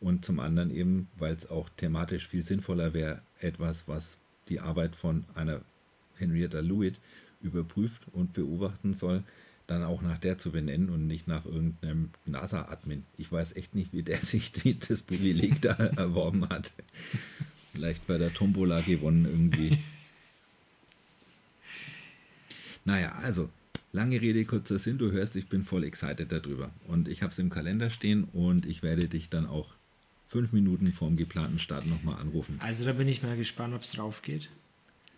und zum anderen eben, weil es auch thematisch viel sinnvoller wäre, etwas, was die Arbeit von einer Henrietta Lewitt überprüft und beobachten soll, dann auch nach der zu benennen und nicht nach irgendeinem NASA-Admin. Ich weiß echt nicht, wie der (laughs) sich das Privileg da (laughs) erworben hat. Vielleicht bei der Tombola gewonnen irgendwie. Naja, also Lange Rede, kurzer Sinn, du hörst, ich bin voll excited darüber. Und ich habe es im Kalender stehen und ich werde dich dann auch fünf Minuten vorm geplanten Start nochmal anrufen. Also da bin ich mal gespannt, ob es drauf geht.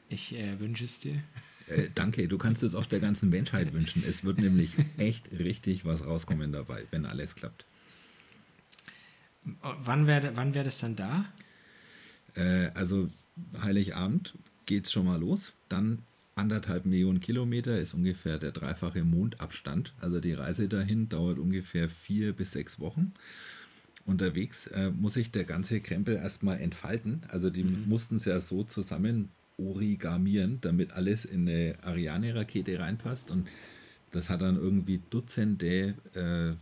Ich äh, wünsche es dir. Äh, danke, du kannst es auch der ganzen Menschheit wünschen. Es wird nämlich echt richtig was rauskommen dabei, wenn alles klappt. Wann wäre wann wär das dann da? Äh, also Heiligabend geht es schon mal los. Dann anderthalb Millionen Kilometer ist ungefähr der dreifache Mondabstand. Also die Reise dahin dauert ungefähr vier bis sechs Wochen unterwegs äh, muss sich der ganze Krempel erstmal entfalten. Also die mhm. mussten es ja so zusammen origamieren, damit alles in eine Ariane-Rakete reinpasst. Und das hat dann irgendwie Dutzende äh,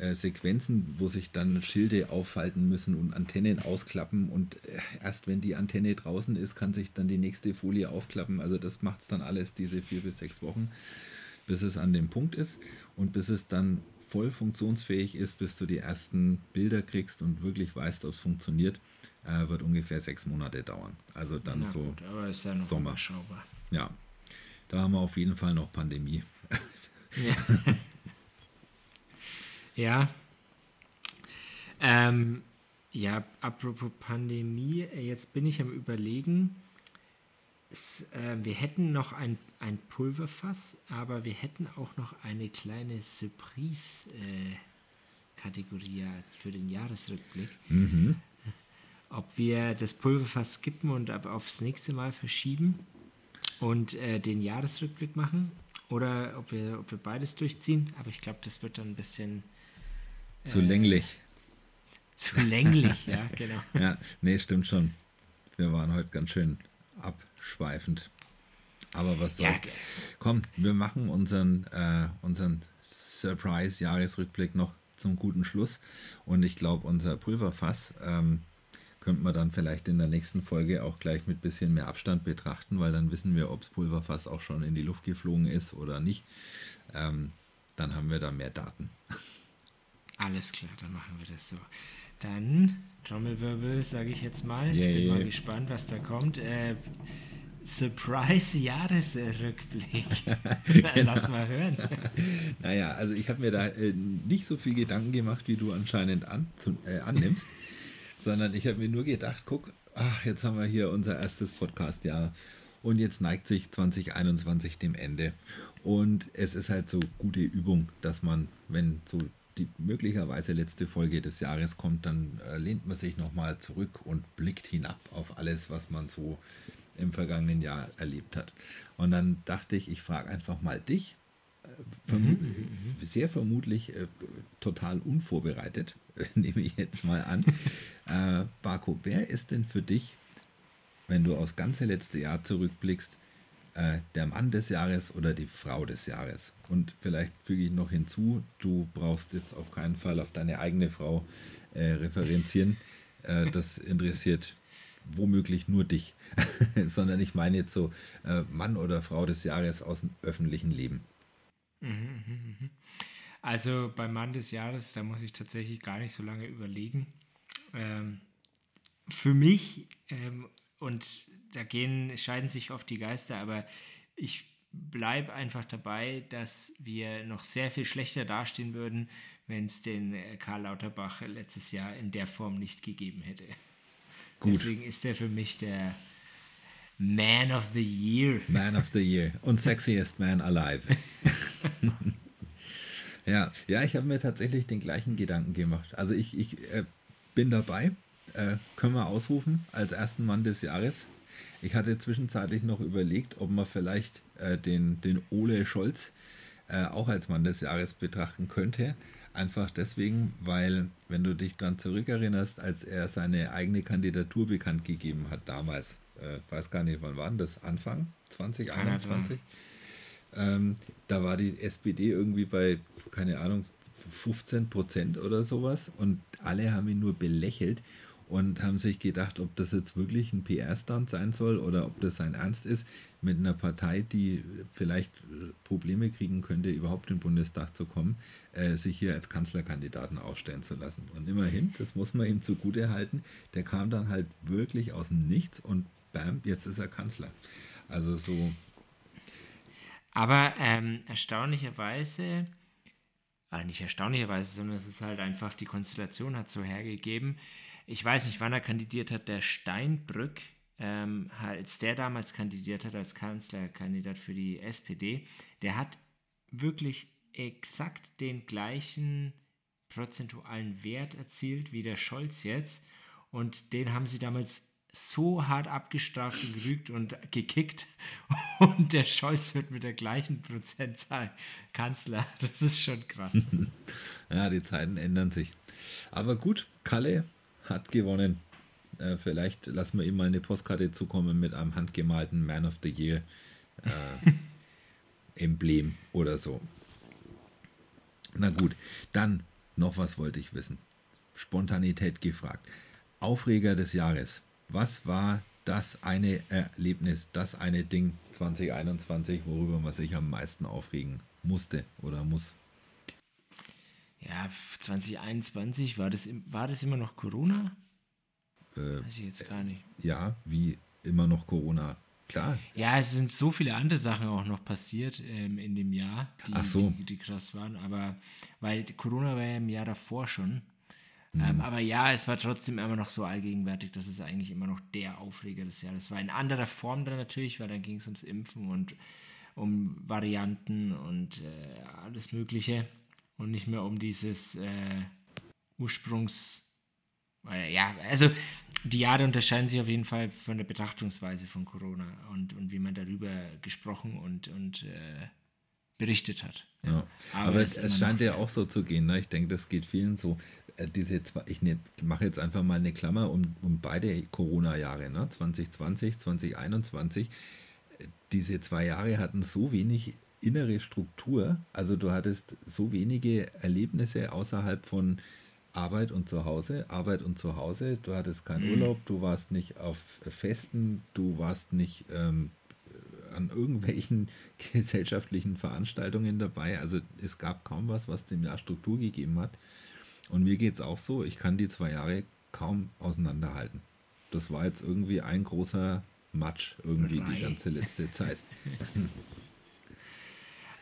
äh, Sequenzen, wo sich dann Schilde aufhalten müssen und Antennen ausklappen. Und äh, erst wenn die Antenne draußen ist, kann sich dann die nächste Folie aufklappen. Also das macht es dann alles diese vier bis sechs Wochen, bis es an dem Punkt ist und bis es dann voll funktionsfähig ist, bis du die ersten Bilder kriegst und wirklich weißt, ob es funktioniert, äh, wird ungefähr sechs Monate dauern. Also dann Na so gut, ja Sommer. Überschaubar. Ja, da haben wir auf jeden Fall noch Pandemie. Ja. (laughs) ja. Ähm, ja, apropos Pandemie, jetzt bin ich am Überlegen, es, äh, wir hätten noch ein, ein Pulverfass, aber wir hätten auch noch eine kleine Surprise-Kategorie äh, für den Jahresrückblick. Mhm. Ob wir das Pulverfass skippen und ab aufs nächste Mal verschieben und äh, den Jahresrückblick machen oder ob wir, ob wir beides durchziehen. Aber ich glaube, das wird dann ein bisschen zu länglich. Zu länglich, (laughs) ja, genau. Ja, nee, stimmt schon. Wir waren heute ganz schön ab abschweifend. Aber was soll's. Ja. Komm, wir machen unseren, äh, unseren Surprise-Jahresrückblick noch zum guten Schluss. Und ich glaube, unser Pulverfass ähm, könnte man dann vielleicht in der nächsten Folge auch gleich mit ein bisschen mehr Abstand betrachten, weil dann wissen wir, ob das Pulverfass auch schon in die Luft geflogen ist oder nicht. Ähm, dann haben wir da mehr Daten. Alles klar, dann machen wir das so. Dann Trommelwirbel, sage ich jetzt mal. Yeah, ich bin yeah. mal gespannt, was da kommt. Äh, Surprise-Jahresrückblick. (laughs) (laughs) genau. Lass mal hören. (laughs) naja, also ich habe mir da äh, nicht so viel Gedanken gemacht, wie du anscheinend an, zu, äh, annimmst, sondern ich habe mir nur gedacht, guck, ach, jetzt haben wir hier unser erstes Podcast-Jahr und jetzt neigt sich 2021 dem Ende. Und es ist halt so gute Übung, dass man, wenn so die möglicherweise letzte Folge des Jahres kommt, dann äh, lehnt man sich nochmal zurück und blickt hinab auf alles, was man so im vergangenen Jahr erlebt hat. Und dann dachte ich, ich frage einfach mal dich, äh, verm mhm, mhm, mhm. sehr vermutlich äh, total unvorbereitet, (laughs) nehme ich jetzt mal an. äh, Barco, wer ist denn für dich, wenn du aufs ganze letzte Jahr zurückblickst, äh, der Mann des Jahres oder die Frau des Jahres? Und vielleicht füge ich noch hinzu, du brauchst jetzt auf keinen Fall auf deine eigene Frau äh, referenzieren. Äh, das interessiert womöglich nur dich, (laughs) sondern ich meine jetzt so äh, Mann oder Frau des Jahres aus dem öffentlichen Leben. Mhm, mhm, mhm. Also beim Mann des Jahres, da muss ich tatsächlich gar nicht so lange überlegen. Ähm, für mich, ähm, und da gehen, scheiden sich oft die Geister, aber ich bleibe einfach dabei, dass wir noch sehr viel schlechter dastehen würden, wenn es den äh, Karl Lauterbach letztes Jahr in der Form nicht gegeben hätte. Gut. Deswegen ist er für mich der Man of the Year. Man of the Year und sexiest man alive. (laughs) ja, ja, ich habe mir tatsächlich den gleichen Gedanken gemacht. Also ich, ich äh, bin dabei. Äh, können wir ausrufen als ersten Mann des Jahres. Ich hatte zwischenzeitlich noch überlegt, ob man vielleicht äh, den, den Ole Scholz äh, auch als Mann des Jahres betrachten könnte. Einfach deswegen, weil, wenn du dich dann zurückerinnerst, als er seine eigene Kandidatur bekannt gegeben hat damals, äh, weiß gar nicht, wann war das? Anfang 2021? Ähm, da war die SPD irgendwie bei, keine Ahnung, 15 Prozent oder sowas und alle haben ihn nur belächelt und haben sich gedacht, ob das jetzt wirklich ein PR-Stand sein soll oder ob das sein Ernst ist, mit einer Partei, die vielleicht äh, Probleme kriegen könnte, überhaupt in den Bundestag zu kommen, äh, sich hier als Kanzlerkandidaten aufstellen zu lassen. Und immerhin, das muss man ihm zugute halten, der kam dann halt wirklich aus dem Nichts und bam, jetzt ist er Kanzler. Also so. Aber ähm, erstaunlicherweise, äh, nicht erstaunlicherweise, sondern es ist halt einfach, die Konstellation hat so hergegeben, ich weiß nicht, wann er kandidiert hat, der Steinbrück, ähm, als der damals kandidiert hat als Kanzlerkandidat für die SPD, der hat wirklich exakt den gleichen prozentualen Wert erzielt wie der Scholz jetzt. Und den haben sie damals so hart abgestraft und gerügt und gekickt. (laughs) Und der Scholz wird mit der gleichen Prozentzahl Kanzler. Das ist schon krass. (laughs) ja, die Zeiten ändern sich. Aber gut, Kalle, hat gewonnen. Äh, vielleicht lassen wir ihm mal eine Postkarte zukommen mit einem handgemalten Man of the Year äh, (laughs) Emblem oder so. Na gut, dann noch was wollte ich wissen. Spontanität gefragt. Aufreger des Jahres. Was war das eine Erlebnis, das eine Ding 2021, worüber man sich am meisten aufregen musste oder muss? Ja, 2021, war das, war das immer noch Corona? Äh, Weiß ich jetzt gar nicht. Ja, wie immer noch Corona. Klar. Ja, es sind so viele andere Sachen auch noch passiert ähm, in dem Jahr, die, so. die, die, krass waren. Aber weil Corona war ja im Jahr davor schon. Mhm. Ähm, aber ja, es war trotzdem immer noch so allgegenwärtig, dass es eigentlich immer noch der Aufreger des Jahres war. In anderer Form dann natürlich, weil dann ging es ums Impfen und um Varianten und äh, alles Mögliche und nicht mehr um dieses äh, Ursprungs. Äh, ja, also die Jahre unterscheiden sich auf jeden Fall von der Betrachtungsweise von Corona und, und wie man darüber gesprochen und, und äh, berichtet hat. Ja. Aber, Aber es, es scheint ja auch so zu gehen. Ne? Ich denke, das geht vielen so. Äh, diese zwei, ich ne, mache jetzt einfach mal eine Klammer um, um beide Corona-Jahre, ne? 2020, 2021. Diese zwei Jahre hatten so wenig innere Struktur. Also du hattest so wenige Erlebnisse außerhalb von Arbeit und Zuhause, Arbeit und Zuhause. Du hattest keinen mhm. Urlaub, du warst nicht auf Festen, du warst nicht ähm, an irgendwelchen (laughs) gesellschaftlichen Veranstaltungen dabei. Also es gab kaum was, was dem Jahr Struktur gegeben hat. Und mir geht es auch so, ich kann die zwei Jahre kaum auseinanderhalten. Das war jetzt irgendwie ein großer Matsch irgendwie Drei. die ganze letzte Zeit. (laughs)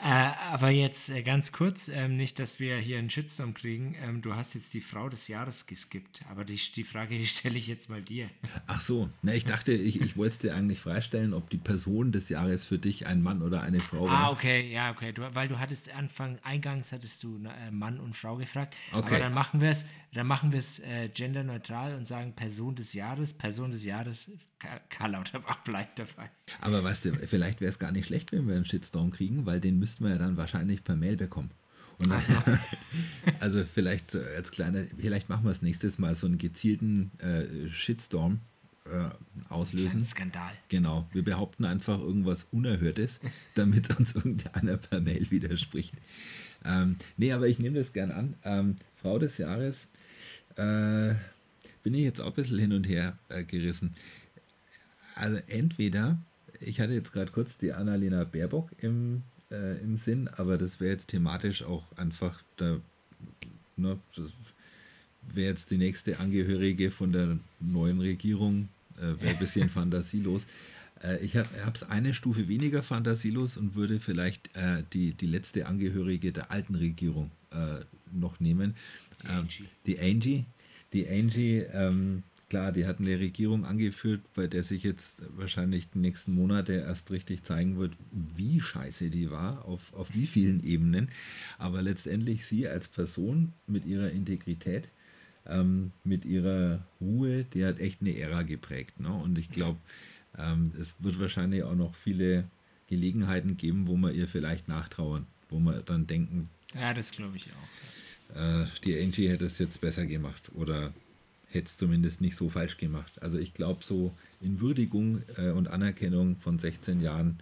Äh, aber jetzt äh, ganz kurz, ähm, nicht, dass wir hier einen Shitstorm kriegen. Ähm, du hast jetzt die Frau des Jahres geskippt, aber die, die Frage, die (laughs) stelle ich jetzt mal dir. Ach so, na, ich dachte, ich, ich wollte es dir eigentlich freistellen, ob die Person des Jahres für dich ein Mann oder eine Frau war. Ah, okay, ja, okay. Du, weil du hattest Anfang, eingangs hattest du äh, Mann und Frau gefragt. Okay. Aber dann machen wir es, dann machen wir es äh, genderneutral und sagen Person des Jahres. Person des Jahres Karl Lauterbach bleibt dabei. Aber weißt du, vielleicht wäre es gar nicht schlecht, wenn wir einen Shitstorm kriegen, weil den müssten wir ja dann wahrscheinlich per Mail bekommen. Das, (laughs) also vielleicht als kleiner, vielleicht machen wir es nächstes Mal so einen gezielten äh, Shitstorm äh, auslösen. Skandal. Genau. Wir behaupten einfach irgendwas Unerhörtes, (laughs) damit uns irgendeiner per Mail widerspricht. Ähm, nee, aber ich nehme das gern an. Ähm, Frau des Jahres. Äh, bin ich jetzt auch ein bisschen hin und her äh, gerissen. Also entweder, ich hatte jetzt gerade kurz die Annalena Baerbock im, äh, im Sinn, aber das wäre jetzt thematisch auch einfach, da, ne, wäre jetzt die nächste Angehörige von der neuen Regierung, äh, wäre ein bisschen (laughs) fantasielos. Äh, ich habe es eine Stufe weniger fantasielos und würde vielleicht äh, die, die letzte Angehörige der alten Regierung äh, noch nehmen. Die ähm, Angie. die Angie. Die Angie, ähm, klar, die hat eine Regierung angeführt, bei der sich jetzt wahrscheinlich die nächsten Monate erst richtig zeigen wird, wie scheiße die war, auf, auf wie vielen Ebenen. Aber letztendlich sie als Person mit ihrer Integrität, ähm, mit ihrer Ruhe, die hat echt eine Ära geprägt. Ne? Und ich glaube, ähm, es wird wahrscheinlich auch noch viele Gelegenheiten geben, wo man ihr vielleicht nachtrauern, wo man dann denken. Ja, das glaube ich auch äh, die Angie hätte es jetzt besser gemacht oder hätte es zumindest nicht so falsch gemacht. Also ich glaube, so in Würdigung äh, und Anerkennung von 16 Jahren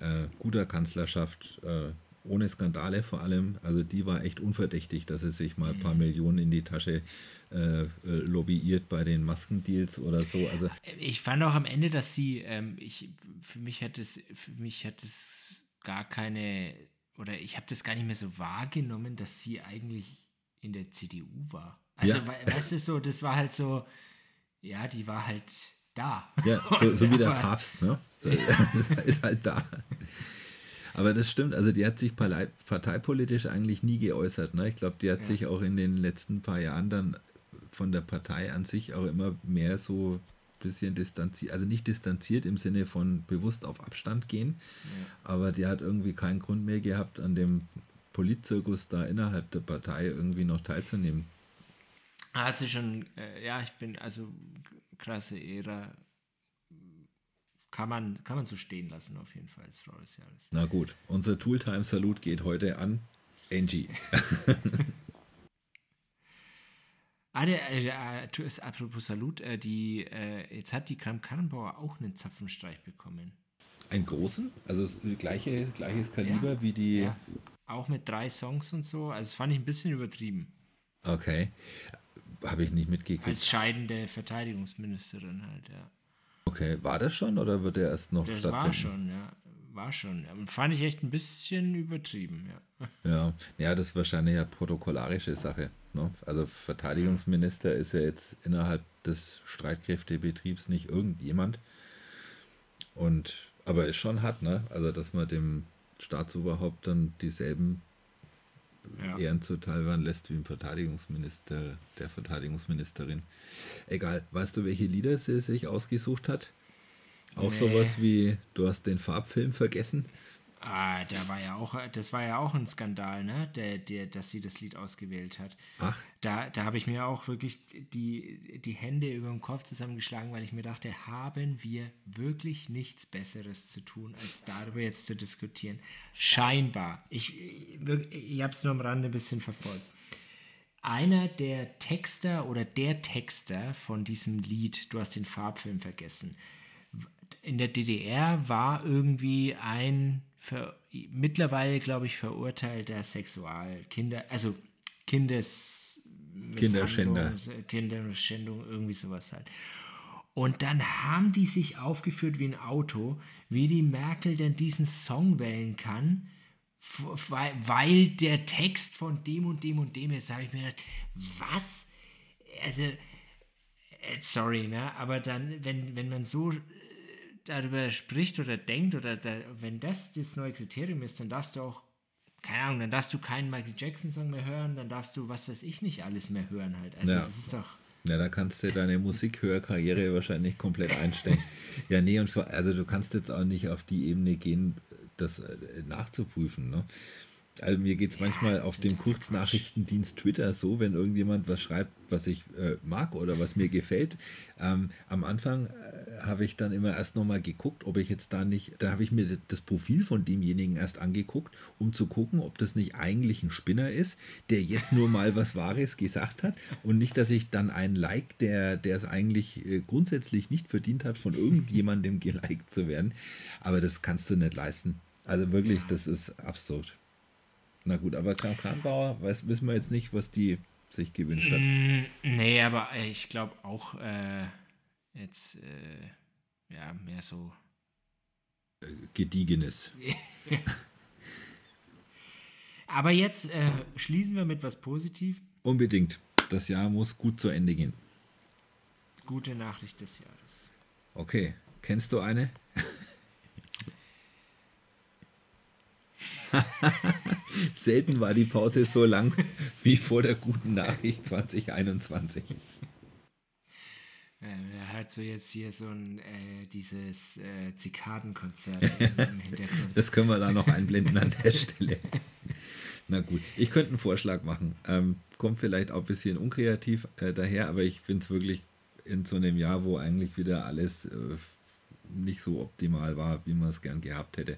äh, guter Kanzlerschaft, äh, ohne Skandale vor allem, also die war echt unverdächtig, dass sie sich mal ein paar mhm. Millionen in die Tasche äh, äh, lobbyiert bei den Maskendeals oder so. Also ich fand auch am Ende, dass sie, ähm, ich, für mich hat es, für mich hat es gar keine oder ich habe das gar nicht mehr so wahrgenommen, dass sie eigentlich in der CDU war. Also, ja. we weißt du, so, das war halt so, ja, die war halt da. Ja, so, so (laughs) wie der Papst, ne? So, ja. (laughs) ist halt da. Aber das stimmt, also die hat sich parteipolitisch eigentlich nie geäußert. Ne? Ich glaube, die hat ja. sich auch in den letzten paar Jahren dann von der Partei an sich auch immer mehr so bisschen distanziert, also nicht distanziert im Sinne von bewusst auf Abstand gehen, ja. aber die hat irgendwie keinen Grund mehr gehabt, an dem Politzirkus da innerhalb der Partei irgendwie noch teilzunehmen. Hat sie schon, äh, ja, ich bin, also krasse Ära. Kann man, kann man so stehen lassen, auf jeden Fall, als Frau des Jahres. Na gut, unser Tooltime-Salut geht heute an Angie. (laughs) Ah, der, äh, äh, apropos Salut, äh, die, äh, jetzt hat die Kram Karrenbauer auch einen Zapfenstreich bekommen. Einen großen? Also gleiche, gleiches Kaliber ja, wie die. Ja. Auch mit drei Songs und so. Also das fand ich ein bisschen übertrieben. Okay. Habe ich nicht mitgekriegt. Als scheidende Verteidigungsministerin halt, ja. Okay, war das schon oder wird er erst noch das stattfinden? War schon, ja. War schon. Fand ich echt ein bisschen übertrieben, ja. Ja, ja das ist wahrscheinlich eine protokollarische Sache. Ne? Also Verteidigungsminister ist ja jetzt innerhalb des Streitkräftebetriebs nicht irgendjemand. Und aber ist schon hart, ne? Also dass man dem Staatsoberhaupt dann dieselben ja. Ehren zuteil werden lässt wie im Verteidigungsminister, der Verteidigungsministerin. Egal, weißt du, welche Lieder sie sich ausgesucht hat? Auch nee. sowas wie, du hast den Farbfilm vergessen? Ah, der war ja auch, das war ja auch ein Skandal, ne? Der, der, dass sie das Lied ausgewählt hat. Ach. Da, da habe ich mir auch wirklich die, die Hände über dem Kopf zusammengeschlagen, weil ich mir dachte, haben wir wirklich nichts Besseres zu tun, als darüber jetzt zu diskutieren? Scheinbar. Ich, ich, ich habe es nur am Rande ein bisschen verfolgt. Einer der Texter oder der Texter von diesem Lied, du hast den Farbfilm vergessen, in der DDR war irgendwie ein ver, mittlerweile, glaube ich, verurteilter Sexualkinder, also Kindes Kinderschänder. Kinderschändung, irgendwie sowas halt. Und dann haben die sich aufgeführt wie ein Auto, wie die Merkel denn diesen Song wählen kann, weil, der Text von dem und dem und dem ist. Da habe ich mir gedacht, was? Also, äh, sorry, ne? Aber dann, wenn, wenn man so darüber spricht oder denkt oder da, wenn das das neue Kriterium ist, dann darfst du auch, keine Ahnung, dann darfst du keinen Michael Jackson-Song mehr hören, dann darfst du, was weiß ich nicht, alles mehr hören halt. Also ja. das ist doch. Ja, da kannst du deine Musikhörkarriere wahrscheinlich komplett einstellen. (laughs) ja, nee, und also du kannst jetzt auch nicht auf die Ebene gehen, das äh, nachzuprüfen. Ne? Also mir geht es manchmal auf dem Kurznachrichtendienst Twitter so, wenn irgendjemand was schreibt, was ich äh, mag oder was mir gefällt. Ähm, am Anfang äh, habe ich dann immer erst nochmal geguckt, ob ich jetzt da nicht, da habe ich mir das Profil von demjenigen erst angeguckt, um zu gucken, ob das nicht eigentlich ein Spinner ist, der jetzt nur mal was Wahres gesagt hat und nicht, dass ich dann einen Like, der, der es eigentlich äh, grundsätzlich nicht verdient hat, von irgendjemandem geliked zu werden. Aber das kannst du nicht leisten. Also wirklich, das ist absurd. Na gut, aber Kram Kranbauer, weiß, wissen wir jetzt nicht, was die sich gewünscht hat. Mm, nee, aber ich glaube auch äh, jetzt äh, ja mehr so äh, gediegenes. (laughs) aber jetzt äh, schließen wir mit was Positivem. Unbedingt. Das Jahr muss gut zu Ende gehen. Gute Nachricht des Jahres. Okay. Kennst du eine? (laughs) Selten war die Pause so lang wie vor der guten Nachricht 2021. Er hat so jetzt hier so ein äh, dieses äh, Zikadenkonzert im (laughs) Hintergrund. Das können wir da noch einblenden an der Stelle. Na gut, ich könnte einen Vorschlag machen. Ähm, kommt vielleicht auch ein bisschen unkreativ äh, daher, aber ich finde es wirklich in so einem Jahr, wo eigentlich wieder alles äh, nicht so optimal war, wie man es gern gehabt hätte.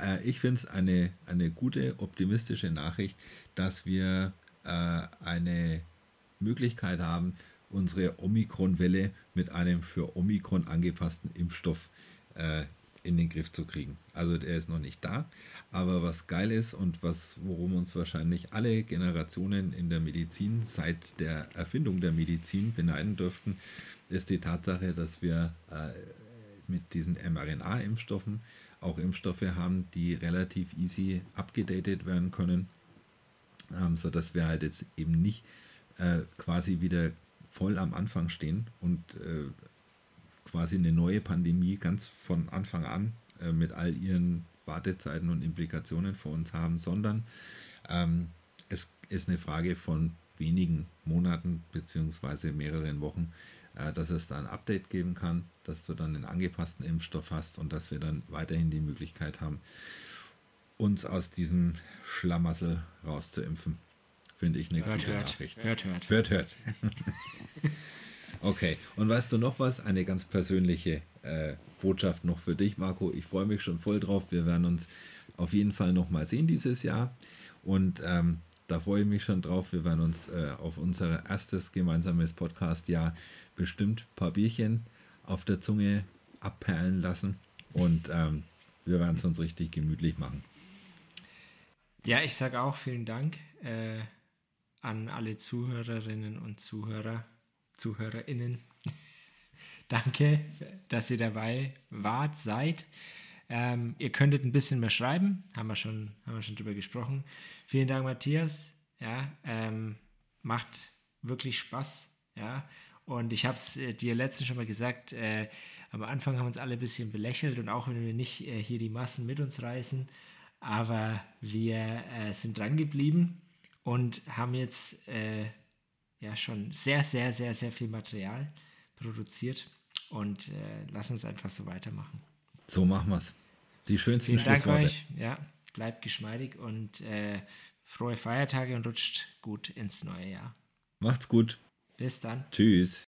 Äh, ich finde es eine, eine gute, optimistische Nachricht, dass wir äh, eine Möglichkeit haben, unsere Omikron-Welle mit einem für Omikron angepassten Impfstoff äh, in den Griff zu kriegen. Also der ist noch nicht da, aber was geil ist und was worum uns wahrscheinlich alle Generationen in der Medizin seit der Erfindung der Medizin beneiden dürften, ist die Tatsache, dass wir äh, mit diesen mRNA-Impfstoffen auch Impfstoffe haben, die relativ easy abgedatet werden können, ähm, sodass wir halt jetzt eben nicht äh, quasi wieder voll am Anfang stehen und äh, quasi eine neue Pandemie ganz von Anfang an äh, mit all ihren Wartezeiten und Implikationen für uns haben, sondern ähm, es ist eine Frage von wenigen Monaten bzw. mehreren Wochen, dass es da ein Update geben kann, dass du dann einen angepassten Impfstoff hast und dass wir dann weiterhin die Möglichkeit haben, uns aus diesem Schlamassel rauszuimpfen. Finde ich eine hört, gute hört. Nachricht. Hört, hört. Hört, hört. (laughs) okay, und weißt du noch was? Eine ganz persönliche äh, Botschaft noch für dich, Marco. Ich freue mich schon voll drauf. Wir werden uns auf jeden Fall noch mal sehen dieses Jahr. Und ähm, da freue ich mich schon drauf. Wir werden uns äh, auf unser erstes gemeinsames Podcast-Jahr bestimmt ein paar Bierchen auf der Zunge abperlen lassen und ähm, wir werden es uns richtig gemütlich machen. Ja, ich sage auch vielen Dank äh, an alle Zuhörerinnen und Zuhörer, ZuhörerInnen. (laughs) Danke, dass ihr dabei wart, seid. Ähm, ihr könntet ein bisschen mehr schreiben, haben wir schon, haben wir schon drüber gesprochen. Vielen Dank, Matthias. Ja, ähm, macht wirklich Spaß. Ja, und ich habe es äh, dir letztens schon mal gesagt, äh, am Anfang haben uns alle ein bisschen belächelt und auch wenn wir nicht äh, hier die Massen mit uns reißen, aber wir äh, sind dran geblieben und haben jetzt äh, ja schon sehr, sehr, sehr, sehr viel Material produziert und äh, lass uns einfach so weitermachen. So machen wir es. Die schönsten Vielen Dank euch. Ja, bleibt geschmeidig und frohe Feiertage und rutscht gut ins neue Jahr. Macht's gut. Bis dann. Tschüss.